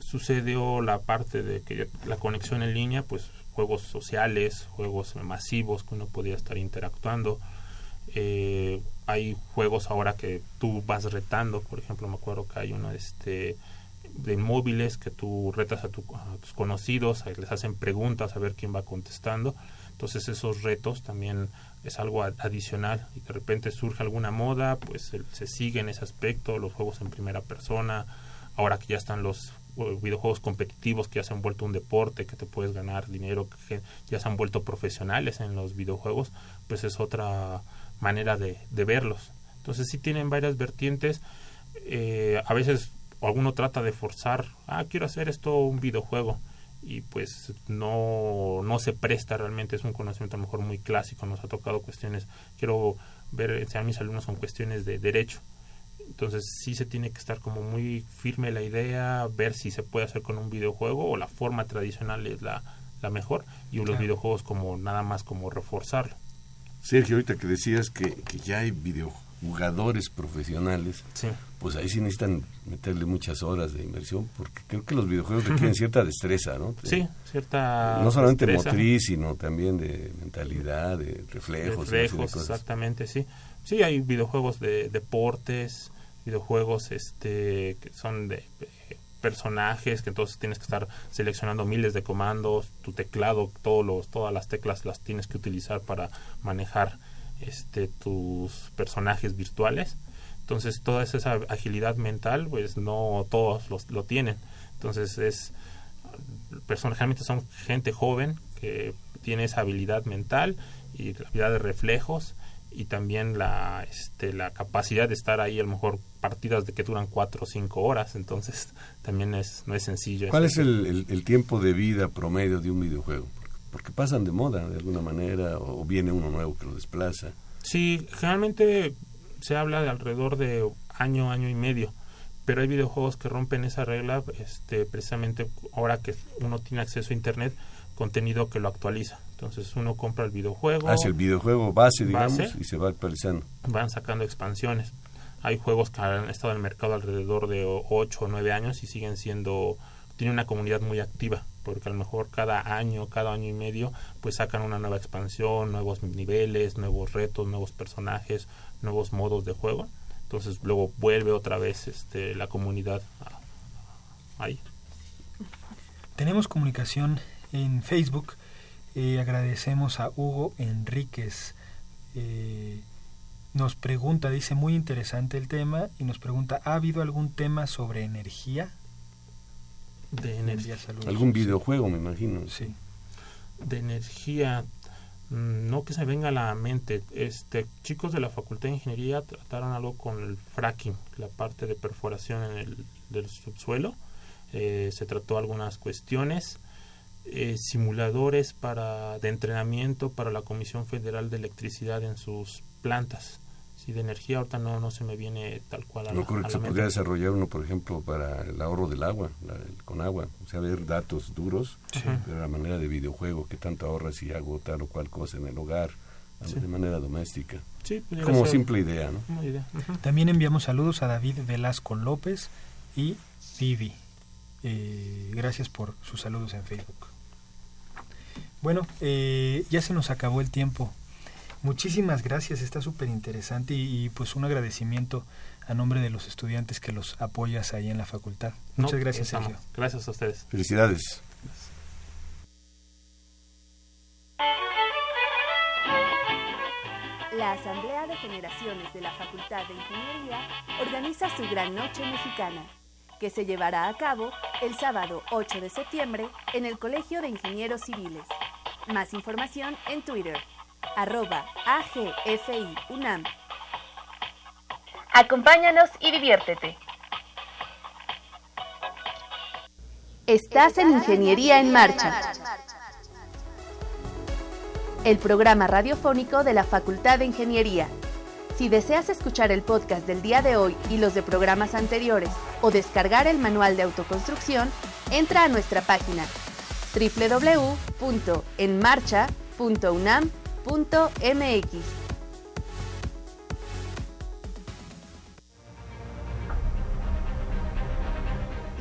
sucedió la parte de que la conexión en línea pues juegos sociales juegos masivos que uno podía estar interactuando eh, hay juegos ahora que tú vas retando, por ejemplo, me acuerdo que hay uno este de móviles que tú retas a, tus conocidos, les hacen preguntas a ver quién va contestando. Entonces esos retos también es algo adicional y de repente surge alguna moda, pues se sigue en ese aspecto, los juegos en primera persona, ahora que ya están los videojuegos competitivos que ya se han vuelto un deporte, que te puedes ganar dinero, que ya se han vuelto profesionales en los videojuegos, pues es otra manera de, verlos. Entonces sí tienen varias vertientes. Eh, a veces alguno trata de forzar, ah, quiero hacer esto un videojuego y pues no, no se presta realmente, es un conocimiento a lo mejor muy clásico, nos ha tocado cuestiones, quiero ver, enseñar a mis alumnos son cuestiones de derecho, entonces sí se tiene que estar como muy firme la idea, ver si se puede hacer con un videojuego o la forma tradicional es la, la mejor y los videojuegos como nada más como reforzarlo. Sergio, ahorita que decías que, que ya hay videojugadores profesionales, pues ahí sí necesitan meterle muchas horas de inversión porque creo que los videojuegos requieren cierta destreza, ¿no? Sí, cierta No solamente motriz, sino también de mentalidad, de reflejos. Reflejos, exactamente, sí. Sí, hay videojuegos de deportes, videojuegos este que son de personajes que entonces tienes que estar seleccionando miles de comandos tu teclado todos los todas las teclas las tienes que utilizar para manejar este tus personajes virtuales. Entonces toda esa agilidad mental pues no todos los, lo tienen. Entonces es generalmente son gente joven que tiene esa habilidad mental y la habilidad de reflejos y también la, este, la capacidad de estar ahí, a lo mejor partidas de que duran cuatro o cinco horas, entonces también es, no es sencillo. ¿Cuál es el, el, tiempo de vida promedio de un videojuego? Porque pasan de moda de alguna manera o viene uno nuevo que lo desplaza. Sí, generalmente se habla de alrededor de año, año y medio, pero hay videojuegos que rompen esa regla, este, precisamente ahora que uno tiene acceso a Internet, contenido que lo actualiza. Entonces uno compra el videojuego. Hace el videojuego base, digamos, y se va actualizando. Van sacando expansiones. Hay juegos que han estado en el mercado alrededor de 8 o 9 años y siguen siendo, tiene una comunidad muy activa, porque a lo mejor cada año, cada año y medio, pues sacan una nueva expansión, nuevos niveles, nuevos retos, nuevos personajes, nuevos modos de juego. Entonces luego vuelve otra vez este, la comunidad ahí. Tenemos comunicación en Facebook. Eh, agradecemos a Hugo Enríquez. Eh, nos pregunta, dice muy interesante el tema, y nos pregunta, ¿ha habido algún tema sobre energía? De energía. Algún videojuego, me imagino. Sí. De energía, mm, no que se venga a la mente. Este, chicos de la Facultad de Ingeniería trataron algo con el fracking, la parte de perforación en el del subsuelo. Eh, se trató algunas cuestiones eh, simuladores para de entrenamiento para la Comisión Federal de Electricidad en sus plantas. Si de energía ahorita no, no se me viene tal cual a No creo que se podría desarrollar uno, por ejemplo, para el ahorro del agua, con agua. O sea, ver datos duros, de la manera de videojuego, que tanto ahorra si hago tal o cual cosa en el hogar, de manera doméstica. Como simple idea, ¿no? También enviamos saludos a David Velasco López y Vivi. Eh, gracias por sus saludos en Facebook. Bueno, eh, ya se nos acabó el tiempo. Muchísimas gracias, está súper interesante y, pues un agradecimiento a nombre de los estudiantes que los apoyas ahí en la facultad. Muchas gracias, Sergio. Gracias a ustedes. Felicidades. La Asamblea de Generaciones de la Facultad de Ingeniería organiza su Gran Noche Mexicana que se llevará a cabo el sábado 8 de septiembre en el Colegio de Ingenieros Civiles. Más información en Twitter, arroba AGFI UNAM. Acompáñanos y diviértete. Estás en Ingeniería en Marcha. El programa radiofónico de la Facultad de Ingeniería si deseas escuchar el podcast del día de hoy y los de programas anteriores o descargar el manual de autoconstrucción, entra a nuestra página www.enmarcha.unam.mx.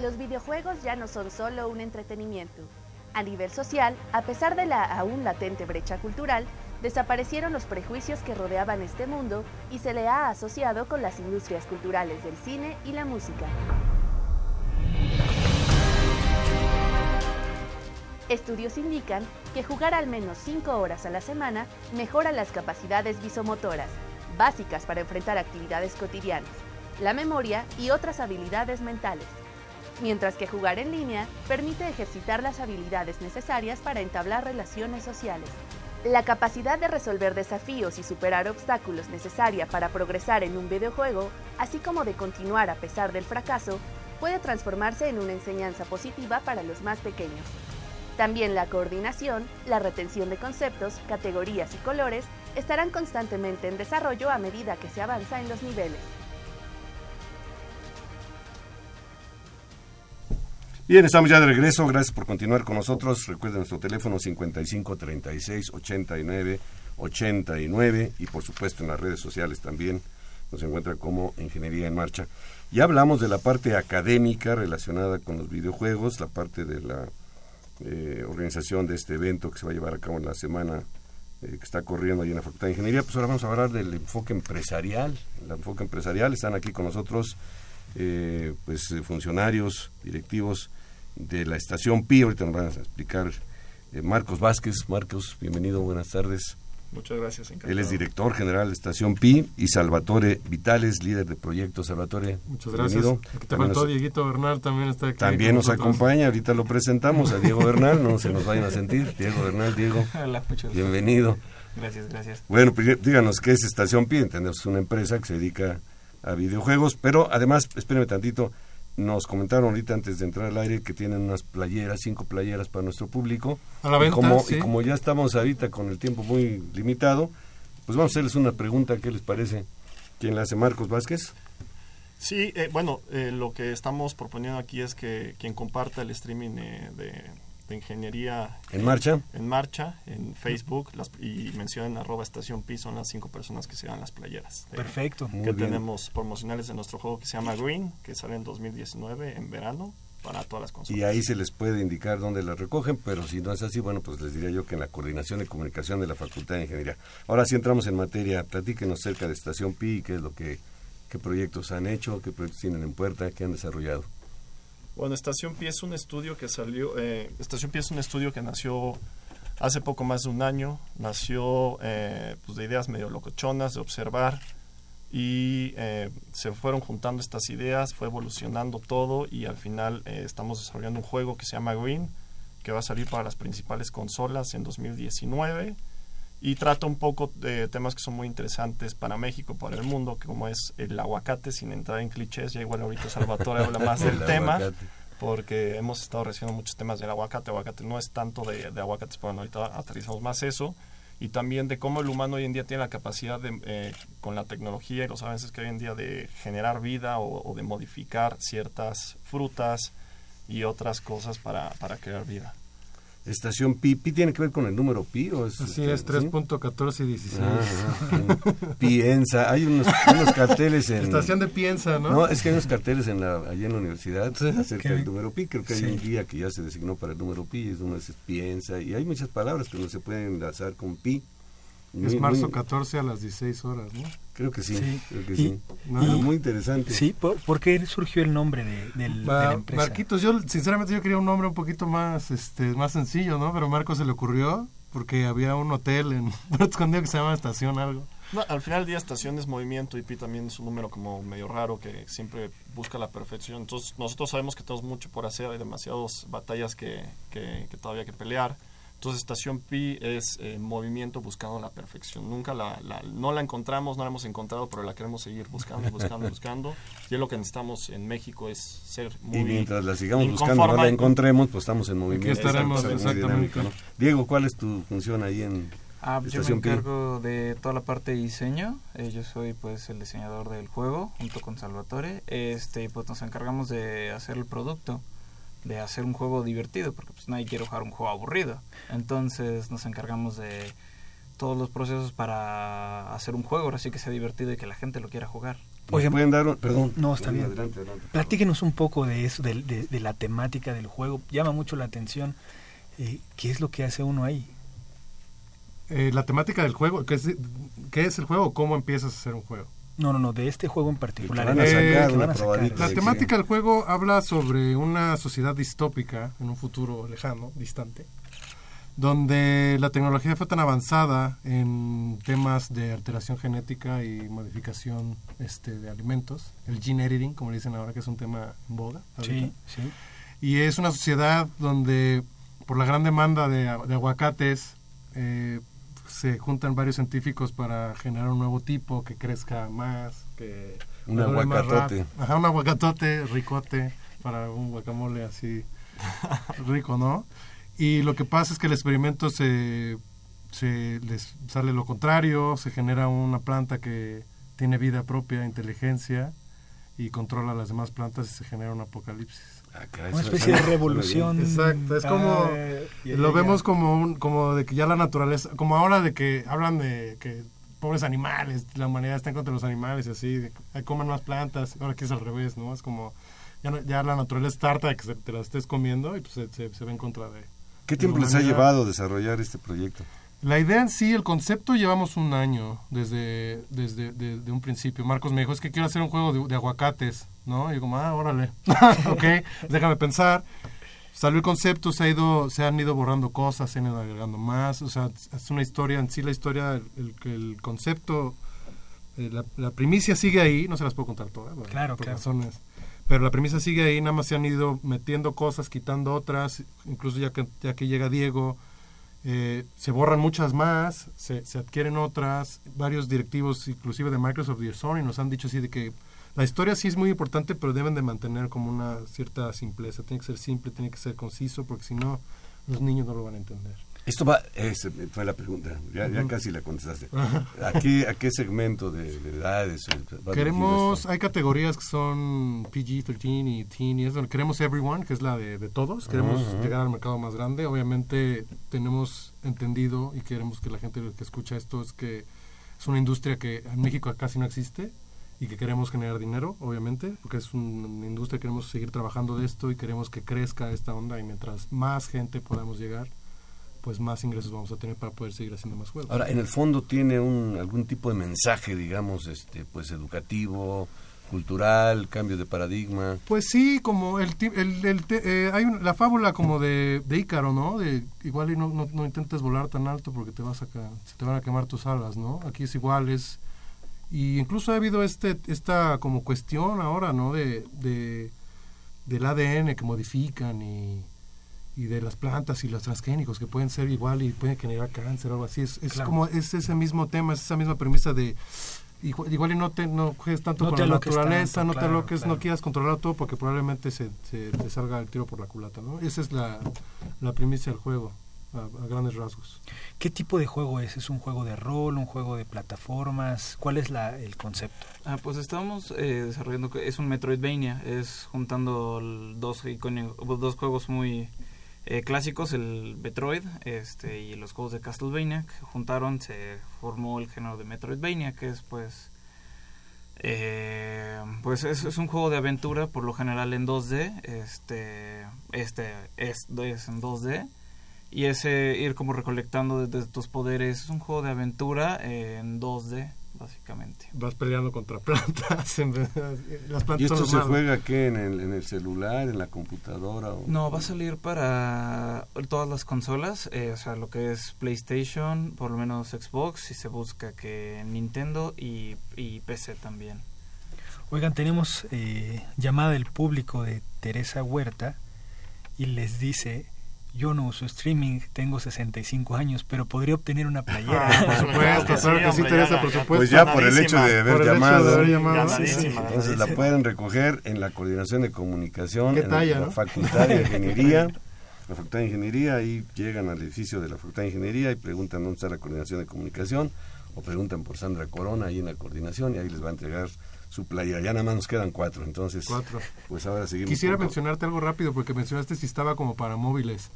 Los videojuegos ya no son solo un entretenimiento. A nivel social, a pesar de la aún latente brecha cultural, desaparecieron los prejuicios que rodeaban este mundo y se le ha asociado con las industrias culturales del cine y la música. Estudios indican que jugar al menos 5 horas a la semana mejora las capacidades visomotoras, básicas para enfrentar actividades cotidianas, la memoria y otras habilidades mentales, mientras que jugar en línea permite ejercitar las habilidades necesarias para entablar relaciones sociales. La capacidad de resolver desafíos y superar obstáculos necesaria para progresar en un videojuego, así como de continuar a pesar del fracaso, puede transformarse en una enseñanza positiva para los más pequeños. También la coordinación, la retención de conceptos, categorías y colores estarán constantemente en desarrollo a medida que se avanza en los niveles. Bien, estamos ya de regreso. Gracias por continuar con nosotros. Recuerden nuestro teléfono 55 36 89 89 y por supuesto en las redes sociales también nos encuentra como Ingeniería en Marcha. Ya hablamos de la parte académica relacionada con los videojuegos, la parte de la eh, organización de este evento que se va a llevar a cabo en la semana eh, que está corriendo ahí en la Facultad de Ingeniería. Pues ahora vamos a hablar del enfoque empresarial. El enfoque empresarial están aquí con nosotros eh, pues funcionarios, directivos de la estación PI. Ahorita nos van a explicar Marcos Vázquez. Marcos, bienvenido, buenas tardes. Muchas gracias, encantado. Él es director general de Estación PI y Salvatore Vitales, líder de proyecto. Salvatore, Muchas gracias. Aquí te faltó Dieguito Bernal, también está aquí. También nos acompaña, ahorita lo presentamos a Diego Bernal, no se nos vayan a sentir. Diego Bernal, Diego, Hola, bienvenido. Gracias, gracias. Bueno, pues díganos qué es Estación PI, entendemos es una empresa que se dedica a videojuegos, pero además, espérenme tantito, nos comentaron ahorita antes de entrar al aire que tienen unas playeras, cinco playeras para nuestro público. A la venta, y como, sí. y como ya estamos ahorita con el tiempo muy limitado, pues vamos a hacerles una pregunta, ¿qué les parece? ¿Quién la hace? Marcos Vázquez. Sí, eh, bueno, eh, lo que estamos proponiendo aquí es que quien comparta el streaming eh, de, de ingeniería ¿En marcha? en marcha en Facebook las, y mencionen arroba estación pi son las cinco personas que se dan las playeras. Perfecto. Muy que bien. tenemos promocionales de nuestro juego que se llama Green, que sale en 2019 en verano para todas las consolas. Y ahí se les puede indicar dónde las recogen, pero si no es así, bueno, pues les diría yo que en la coordinación de comunicación de la Facultad de Ingeniería. Ahora sí entramos en materia, platíquenos cerca de Estación Pi, qué es lo que, qué proyectos han hecho, qué proyectos tienen en puerta, qué han desarrollado. Bueno, Estación Pi es un estudio que salió, eh, Estación Pi es un estudio que nació hace poco más de un año, nació eh, pues de ideas medio locochonas, de observar y eh, se fueron juntando estas ideas, fue evolucionando todo y al final eh, estamos desarrollando un juego que se llama Green, que va a salir para las principales consolas en 2019 y trata un poco de temas que son muy interesantes para México, para el mundo, que como es el aguacate, sin entrar en clichés, ya igual ahorita Salvatore habla más del El tema aguacate. porque hemos estado recibiendo muchos temas del aguacate. Aguacate no es tanto de, de aguacates, pero bueno, ahorita aterrizamos más eso. Y también de cómo el humano hoy en día tiene la capacidad de, eh, con la tecnología y los avances que hay hoy en día de generar vida o, o de modificar ciertas frutas y otras cosas para, para crear vida. Estación Pi, ¿Pi tiene que ver con el número Pi? ¿o es, Así este, es, sí? 3.14 y 16. Ah, ah, piensa, hay unos, unos carteles en... Estación de piensa, ¿no? No, es que hay unos carteles en la, allí en la universidad Sí, acerca del número pi. Creo que hay Sí. un día que ya se designó para el número pi, es uno es piensa, y hay muchas palabras que no se pueden enlazar con pi. Es Muy- marzo muy- 14 a las 16 horas, ¿no? Creo que sí, Sí. creo que Y- sí. No, no. muy interesante. Sí, ¿por, por qué surgió el nombre de, del- de Ma- la empresa? Marquitos, yo sinceramente yo quería un nombre un poquito más este más sencillo, ¿no? Pero Marco se le ocurrió porque había un hotel en Puerto Escondido que se llama Estación algo. No, al final del día estación es movimiento y pi también es un número como medio raro que siempre busca la perfección. Entonces nosotros sabemos que tenemos mucho por hacer, hay demasiadas batallas que, que, que todavía hay que pelear. Entonces estación pi es eh, movimiento buscando la perfección. Nunca la, la- no la encontramos, no la hemos encontrado, pero la queremos seguir buscando, buscando, buscando. Y es lo que necesitamos en México es ser muy Y mientras la sigamos buscando, no la encontremos, pues estamos en movimiento. estaremos, Exacto, muy exactamente. dinámico, ¿no? Diego, ¿cuál es tu función ahí en Ah, yo me Estación Pi? encargo de toda la parte de diseño. Eh, yo soy pues el diseñador del juego junto con Salvatore. Este, y, pues nos encargamos de hacer el producto, de hacer un juego divertido, porque pues nadie quiere jugar un juego aburrido. Entonces nos encargamos de todos los procesos para hacer un juego, ahora sí que sea divertido y que la gente lo quiera jugar. ¿Nos Oigan, pueden dar un- perdón. No, está bien. Adelante, adelante. Platíquenos un poco de eso, de, de- de la temática del juego. Llama mucho la atención. eh, ¿Qué es lo que hace uno ahí? Eh, la temática del juego, ¿qué es, ¿qué es el juego o cómo empiezas a hacer un juego? No, no, no, de este juego en particular. van a sacar Eh, que una van a sacar. probadita. La Sí, temática del juego habla sobre una sociedad distópica en un futuro lejano, distante, donde la tecnología fue tan avanzada en temas de alteración genética y modificación este, de alimentos, el gene editing, como le dicen ahora, que es un tema en boga. ahorita. Sí, sí. Y es una sociedad donde, por la gran demanda de, de aguacates, eh, se juntan varios científicos para generar un nuevo tipo que crezca más, que Un aguacatote. Ajá, un aguacatote, ricote, para un guacamole así rico, ¿no? Y lo que pasa es que el experimento se, se les sale lo contrario, se genera una planta que tiene vida propia, inteligencia, y controla las demás plantas y se genera un apocalipsis. Ah, caray, Una especie de revolución. Exacto, es como Ah, ya, lo vemos como un, como de que ya la naturaleza, como ahora de que hablan de que pobres animales, la humanidad está en contra de los animales y así, de que ay, coman más plantas, ahora que es al revés, ¿no? Es como ya, ya la naturaleza está harta de que se- te las estés comiendo y pues se, se, se ve en contra de... ¿Qué de tiempo la les ha llevado desarrollar este proyecto? La idea en sí, el concepto, llevamos un año desde, desde de, de un principio. Marcos me dijo, es que quiero hacer un juego de, de aguacates, ¿no? Y yo como, ah, órale, ok, déjame pensar. Salió el concepto, se, ha ido, se han ido borrando cosas, se han ido agregando más. O sea, es una historia, en sí la historia, el, el, concepto, eh, la, la primicia sigue ahí, no se las puedo contar todas, ¿verdad? Claro, por claro. razones. Pero la premisa sigue ahí, nada más se han ido metiendo cosas, quitando otras, incluso ya que, ya que llega Diego, eh, se borran muchas más, se, se adquieren otras, varios directivos, inclusive de Microsoft y de Sony, nos han dicho así de que la historia sí es muy importante, pero deben de mantener como una cierta simpleza, tiene que ser simple, tiene que ser conciso, porque si no, los niños no lo van a entender. Esto va, esa fue la pregunta, ya, ya casi la contestaste. ¿A qué, a qué segmento de, de edades? Queremos, hay categorías que son PG-13 y Teen, y es donde queremos Everyone, que es la de, de todos. Queremos llegar al mercado más grande. Obviamente tenemos entendido y queremos que la gente que escucha esto es que es una industria que en México casi no existe y que queremos generar dinero, obviamente, porque es un- una industria, queremos seguir trabajando de esto y queremos que crezca esta onda y mientras más gente podamos llegar, pues más ingresos vamos a tener para poder seguir haciendo más juegos. Ahora, en el fondo tiene un, algún tipo de mensaje, digamos, este, pues educativo, cultural, cambio de paradigma. Pues sí, como el, el, el eh, hay un- la fábula como de, de Ícaro, ¿no? De igual y no, no, no intentes volar tan alto porque te vas a se te van a quemar tus alas, ¿no? Aquí es igual, es y incluso ha habido este esta como cuestión ahora, ¿no? De, de del ADN que modifican y, y de las plantas y los transgénicos que pueden ser igual y pueden generar cáncer o algo así. Es, es Claro. como es ese mismo tema, es esa misma premisa de igual, igual y no te no juegues tanto No con te la naturaleza, tanto, no te claro, aloques, claro. no quieras controlar todo porque probablemente se, se te salga el tiro por la culata, ¿no? Esa es la, la primicia del juego, a, a grandes rasgos. ¿Qué tipo de juego es? ¿Es un juego de rol, un juego de plataformas? ¿Cuál es la, el concepto? Ah, pues estamos eh, desarrollando, que es un Metroidvania, es juntando dos, icónicos- dos juegos muy eh, clásicos, el Metroid este, y los juegos de Castlevania, que juntaron, se formó el género de Metroidvania, que es pues... eh, pues es, es un juego de aventura por lo general en 2D este este es, es en 2D y ese ir como recolectando desde tus poderes es un juego de aventura en 2D básicamente Vas peleando contra plantas, en vez- las plantas ¿Y esto se juega qué? ¿En el, en el celular, en la computadora? o- No, va a salir para todas las consolas, eh, o sea, lo que es PlayStation, por lo menos Xbox, si se busca que Nintendo y, y PC también. Oigan, tenemos eh, llamada del público de Teresa Huerta y les dice, yo no uso streaming, tengo 65 años, pero podría obtener una playera. Ah, por supuesto, claro que sí, Teresa, ya, por supuesto. Pues ya por el hecho de haber llamado, haber llamado, sí, sí. entonces la pueden recoger en la coordinación de comunicación, ¿Qué en talla, la no? facultad de ingeniería, la facultad de ingeniería, ahí llegan al edificio de la facultad de ingeniería y preguntan dónde está la coordinación de comunicación o preguntan por Sandra Corona ahí en la coordinación y ahí les va a entregar su playera. Ya nada más nos quedan cuatro, entonces Cuatro. pues ahora seguimos. Quisiera mencionarte algo rápido porque mencionaste si estaba como para móviles.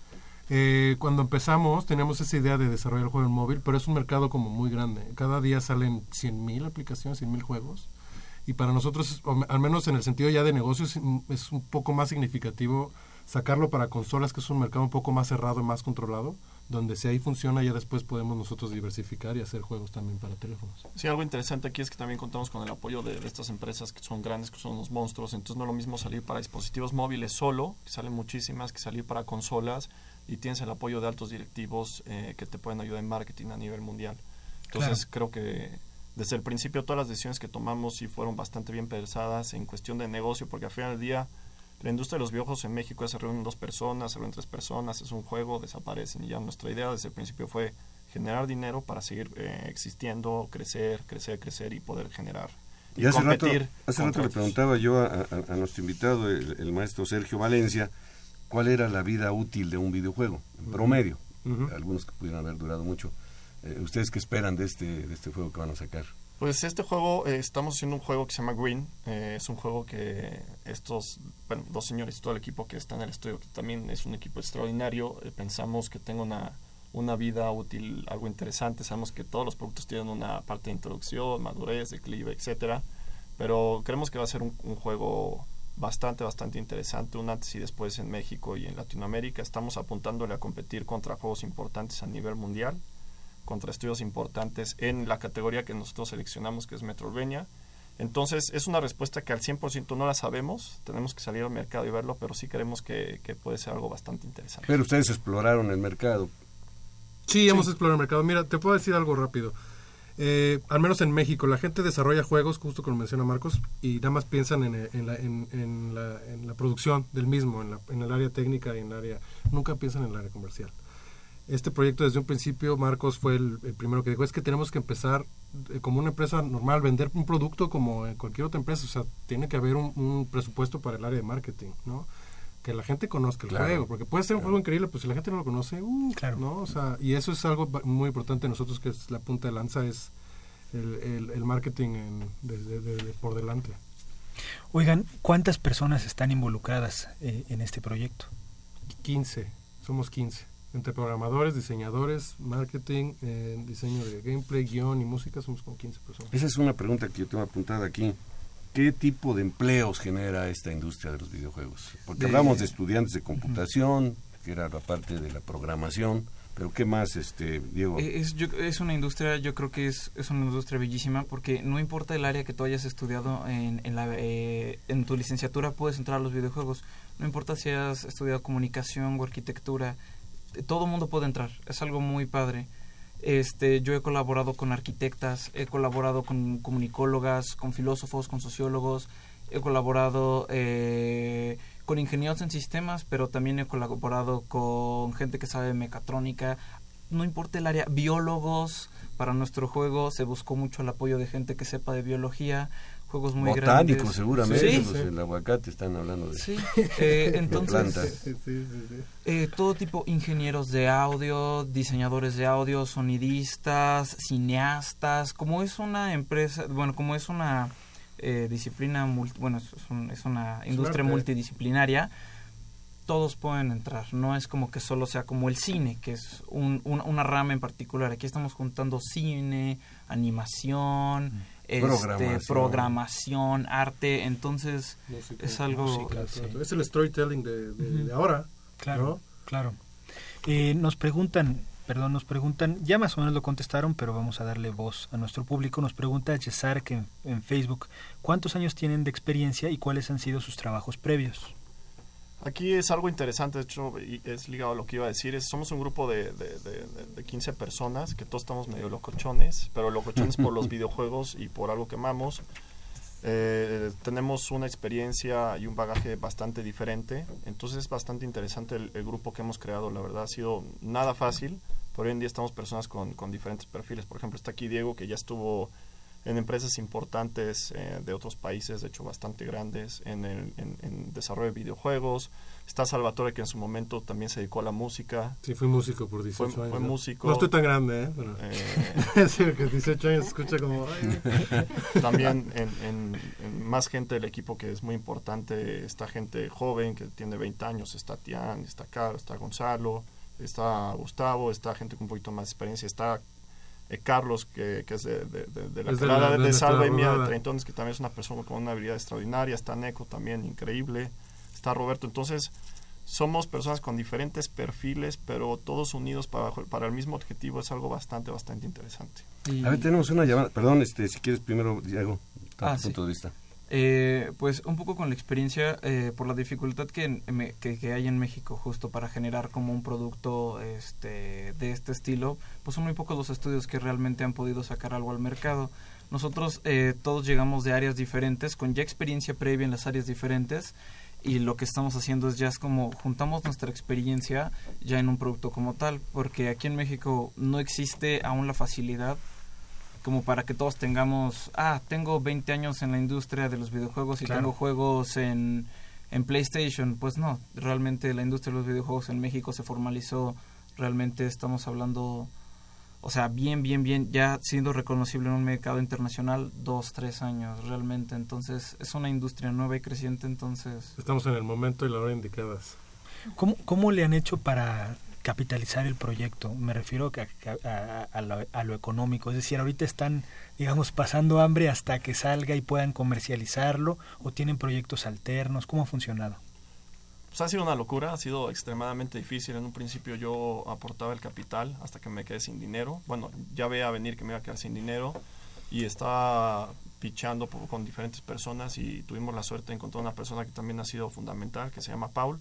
Eh, cuando empezamos teníamos esa idea de desarrollar el juego en móvil, pero es un mercado como muy grande. Cada día salen 100.000 aplicaciones, 100.000 juegos. Y para nosotros, al menos en el sentido ya de negocios, es un poco más significativo sacarlo para consolas, que es un mercado un poco más cerrado más controlado, donde si ahí funciona ya después podemos nosotros diversificar y hacer juegos también para teléfonos. Sí, algo interesante aquí es que también contamos con el apoyo de, de estas empresas que son grandes, que son los monstruos, entonces no es lo mismo salir para dispositivos móviles solo, que salen muchísimas, que salir para consolas y tienes el apoyo de altos directivos eh, que te pueden ayudar en marketing a nivel mundial. Entonces creo que desde el principio todas las decisiones que tomamos sí fueron bastante bien pensadas en cuestión de negocio, porque al final del día la industria de los videojuegos en México se reúnen dos personas, se reúnen tres personas, es un juego, desaparecen. Y ya nuestra idea desde el principio fue generar dinero para seguir eh, existiendo, crecer, crecer, crecer y poder generar. Y, hace rato, competir hace rato le preguntaba yo a, a- a nuestro invitado, el, el maestro Sergio Valencia, cuál era la vida útil de un videojuego, en promedio. Algunos que pudieran haber durado mucho. Eh, ¿Ustedes qué esperan de este, de este juego que van a sacar? Pues este juego, eh, estamos haciendo un juego que se llama Green. eh, es un juego que estos, bueno, dos señores y todo el equipo que está en el estudio, que también es un equipo extraordinario, eh, pensamos que tenga una, una vida útil, algo interesante. Sabemos que todos los productos tienen una parte de introducción, madurez, declive, etcétera. Pero creemos que va a ser un, un juego bastante, bastante interesante, un antes y después en México y en Latinoamérica. Estamos apuntándole a competir contra juegos importantes a nivel mundial contra estudios importantes en la categoría que nosotros seleccionamos, que es Metroidvania. Entonces, es una respuesta que al 100% no la sabemos, tenemos que salir al mercado y verlo, pero sí creemos que, que puede ser algo bastante interesante. Pero ustedes exploraron el mercado. Sí, hemos explorado el mercado. Mira, te puedo decir algo rápido. Eh, al menos en México, la gente desarrolla juegos, justo como menciona Marcos, y nada más piensan en, la, producción del mismo, en, la, en el área técnica y en el área... Nunca piensan en el área comercial. Este proyecto desde un principio, Marcos fue el, el primero que dijo, es que tenemos que empezar eh, como una empresa normal, vender un producto como en cualquier otra empresa, o sea, tiene que haber un, un presupuesto para el área de marketing, ¿no? Que la gente conozca el Claro. juego, porque puede ser un juego increíble, pues si la gente no lo conoce, uh, Claro. ¿no? O sea, y eso es algo muy importante nosotros, que es la punta de lanza, es el, el- el marketing en- de- de- de- de por delante. Oigan, ¿cuántas personas están involucradas eh, en este proyecto? 15, somos 15. Entre programadores, diseñadores, marketing, eh, diseño de gameplay, guion y música, somos como 15 personas. Esa es una pregunta que yo tengo apuntada aquí. ¿Qué tipo de empleos genera esta industria de los videojuegos? Porque De- hablamos de estudiantes de computación, que era la parte de la programación, pero ¿qué más, este Diego? Eh, Es, yo- es una industria, yo creo que es, es una industria bellísima porque no importa el área que tú hayas estudiado en, en, la, eh, en tu licenciatura, puedes entrar a los videojuegos. No importa si has estudiado comunicación o arquitectura, eh, todo mundo puede entrar. Es algo muy padre. Este, yo he colaborado con arquitectas, he colaborado con comunicólogas, con filósofos, con sociólogos, he colaborado eh, con ingenieros en sistemas, pero también he colaborado con gente que sabe mecatrónica. No importa el área, biólogos. Para nuestro juego se buscó mucho el apoyo de gente que sepa de biología, juegos muy Botánicos, grandes. seguramente. Sí, pues, El aguacate están hablando de, Sí, eh, de entonces plantas. eh, todo tipo ingenieros de audio, diseñadores de audio, sonidistas, cineastas, como es una empresa, bueno, como es una eh, disciplina, multi- bueno, es, un- es una industria multidisciplinaria, todos pueden entrar, no es como que solo sea como el cine, que es un- un- una rama en particular, aquí estamos juntando cine, animación, este, Programación. programación, arte, entonces Música, es algo... música, sí. Es el storytelling de, de- Ujú. de ahora. Claro, ¿no? claro. Eh, nos preguntan, perdón, nos preguntan, ya más o menos lo contestaron, pero vamos a darle voz a nuestro público. Nos pregunta Yesark en, en Facebook, ¿cuántos años tienen de experiencia y cuáles han sido sus trabajos previos? Aquí es algo interesante, de hecho, y es ligado a lo que iba a decir. Es, somos un grupo de, de, de- de- de 15 personas que todos estamos medio locochones, pero locochones por los videojuegos y por algo que amamos. Eh, tenemos una experiencia y un bagaje bastante diferente, entonces es bastante interesante el, el grupo que hemos creado. La verdad ha sido nada fácil, pero hoy en día estamos personas con, con diferentes perfiles. Por ejemplo, está aquí Diego, que ya estuvo en empresas importantes eh, de otros países, de hecho bastante grandes, en, el, en, en desarrollo de videojuegos. Está Salvatore, que en su momento también se dedicó a la música. Sí, fui músico por 18 Fue- años. músico. No estoy tan grande, ¿eh? Pero... Eh, sí, porque 18 años se escucha como... también en, en- más gente del equipo que es muy importante, está gente joven que tiene 20 años, está Tian, está Caro, está Gonzalo, está Gustavo, está gente con un poquito más de experiencia, está eh, Carlos, que, que es de, de- de- de la Es de calada Salva y mía de. Treintones, que también es una persona con una habilidad extraordinaria, está Neko también, increíble, está Roberto, entonces somos personas con diferentes perfiles, pero todos unidos para, para el mismo objetivo es algo bastante, bastante interesante. A ver, tenemos una llamada. Perdón, este, si quieres primero, Diego, tu Ah, punto sí. de vista. Eh, pues un poco con la experiencia, eh, por la dificultad que, que, que hay en México justo para generar como un producto este, de este estilo, pues son muy pocos los estudios que realmente han podido sacar algo al mercado. Nosotros eh, todos llegamos de áreas diferentes, con ya experiencia previa en las áreas diferentes, y lo que estamos haciendo es ya es como juntamos nuestra experiencia ya en un producto como tal, porque aquí en México no existe aún la facilidad como para que todos tengamos, ah, tengo 20 años en la industria de los videojuegos y Claro. tengo juegos en, en PlayStation. Pues no, realmente la industria de los videojuegos en México se formalizó, realmente estamos hablando, o sea, bien, bien, bien, ya siendo reconocible en un mercado internacional, dos, tres años realmente. Entonces es una industria nueva y creciente, entonces... Estamos en el momento y la hora indicadas. ¿Cómo, ¿Cómo le han hecho para capitalizar el proyecto? Me refiero a, a- lo, a lo económico. Es decir, ahorita están, digamos, pasando hambre hasta que salga y puedan comercializarlo o tienen proyectos alternos. ¿Cómo ha funcionado? Pues ha sido una locura, ha sido extremadamente difícil. En un principio yo aportaba el capital hasta que me quedé sin dinero. Bueno, ya veía venir que me iba a quedar sin dinero y estaba pichando con diferentes personas y tuvimos la suerte de encontrar una persona que también ha sido fundamental, que se llama Paul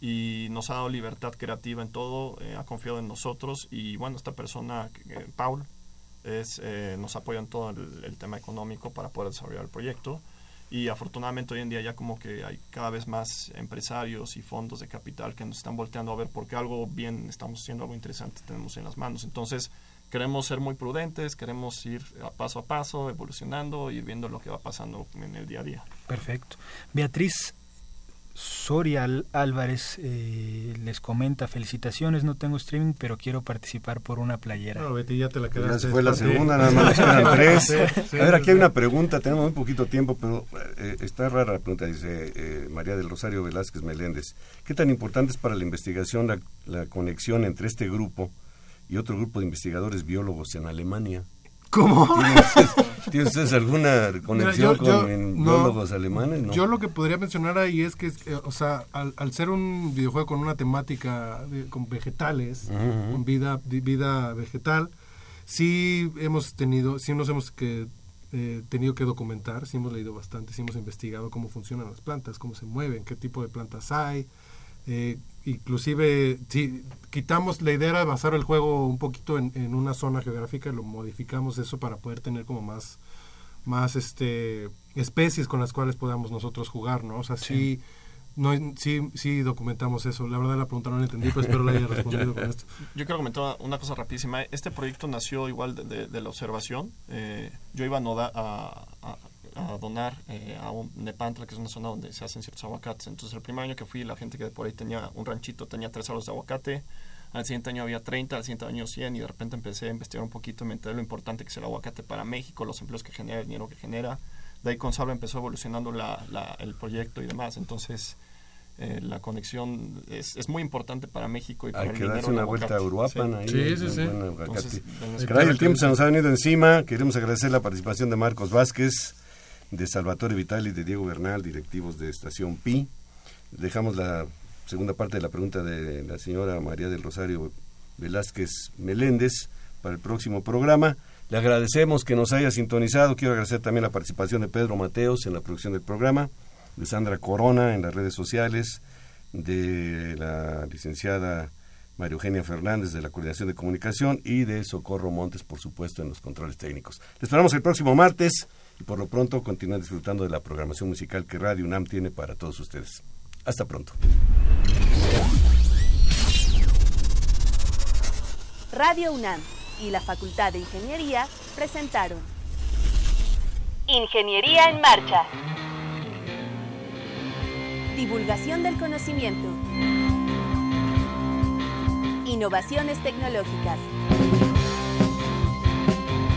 y nos ha dado libertad creativa en todo, eh, ha confiado en nosotros y bueno, esta persona, que Paul, es, eh, nos apoya en todo el, el tema económico para poder desarrollar el proyecto y afortunadamente hoy en día ya como que hay cada vez más empresarios y fondos de capital que nos están volteando a ver porque algo bien estamos haciendo, algo interesante tenemos en las manos. Entonces queremos ser muy prudentes, queremos ir a paso a paso, evolucionando, ir viendo lo que va pasando en el día a día. Perfecto. Beatriz Soria Álvarez eh, les comenta, felicitaciones, no tengo streaming, pero quiero participar por una playera. No, Betty, ya te la Ya quedaste. se fue la Sí. segunda, nada más quedan tres. Sí, sí, a ver, aquí sí. hay una pregunta, tenemos muy poquito tiempo, pero eh, está rara la pregunta, dice eh, María del Rosario Velázquez Meléndez. ¿Qué tan importante es para la investigación la, la conexión entre este grupo y otro grupo de investigadores biólogos en Alemania? ¿Cómo? ¿Tienen ustedes, ¿tienen ustedes alguna conexión Mira, yo- yo- con no. biólogos alemanes? No. Yo lo que podría mencionar ahí es que, eh, o sea, al, al ser un videojuego con una temática de- con vegetales, con vida, vida vegetal, sí hemos tenido, sí nos hemos que eh, tenido que documentar, sí hemos leído bastante, sí hemos investigado cómo funcionan las plantas, cómo se mueven, qué tipo de plantas hay. eh, inclusive, sí, quitamos la idea era basar el juego un poquito en, en una zona geográfica, lo modificamos eso para poder tener como más más este especies con las cuales podamos nosotros jugar, ¿no? O sea, sí, no, sí, sí documentamos eso. La verdad la pregunta no la entendí, pero espero la haya respondido con esto. Yo quiero comentar una cosa rapidísima. Este proyecto nació igual de, de- de la observación. Eh, yo iba a, noda- a, a- a donar eh, a un Nepantla, que es una zona donde se hacen ciertos aguacates. Entonces, el primer año que fui, la gente que de por ahí tenía un ranchito tenía tres árboles de aguacate. Al siguiente año había 30, al siguiente año 100 y de repente empecé a investigar un poquito y me enteré lo importante que es el aguacate para México, los empleos que genera, el dinero que genera. De ahí con empezó evolucionando la- la- el proyecto y demás. Entonces, eh, la conexión es, es muy importante para México y para Hay el que dinero darse una vuelta a. Uruapan ahí. Sí, sí, sí. Entonces, Caray, el tiempo se nos ha venido encima. Queremos agradecer la participación de Marcos Vázquez, de Salvatore Vitali, de Diego Bernal, directivos de Estación Pi. Dejamos la segunda parte de la pregunta de la señora María del Rosario Velázquez Meléndez para el próximo programa. Le agradecemos que nos haya sintonizado. Quiero agradecer también la participación de Pedro Mateos en la producción del programa, de Sandra Corona en las redes sociales, de la licenciada María Eugenia Fernández de la Coordinación de Comunicación y de Socorro Montes, por supuesto, en los controles técnicos. Le esperamos el próximo martes y por lo pronto continúen disfrutando de la programación musical que Radio UNAM tiene para todos ustedes. Hasta pronto. Radio UNAM y la Facultad de Ingeniería presentaron Ingeniería en Marcha. Divulgación del conocimiento. Innovaciones tecnológicas.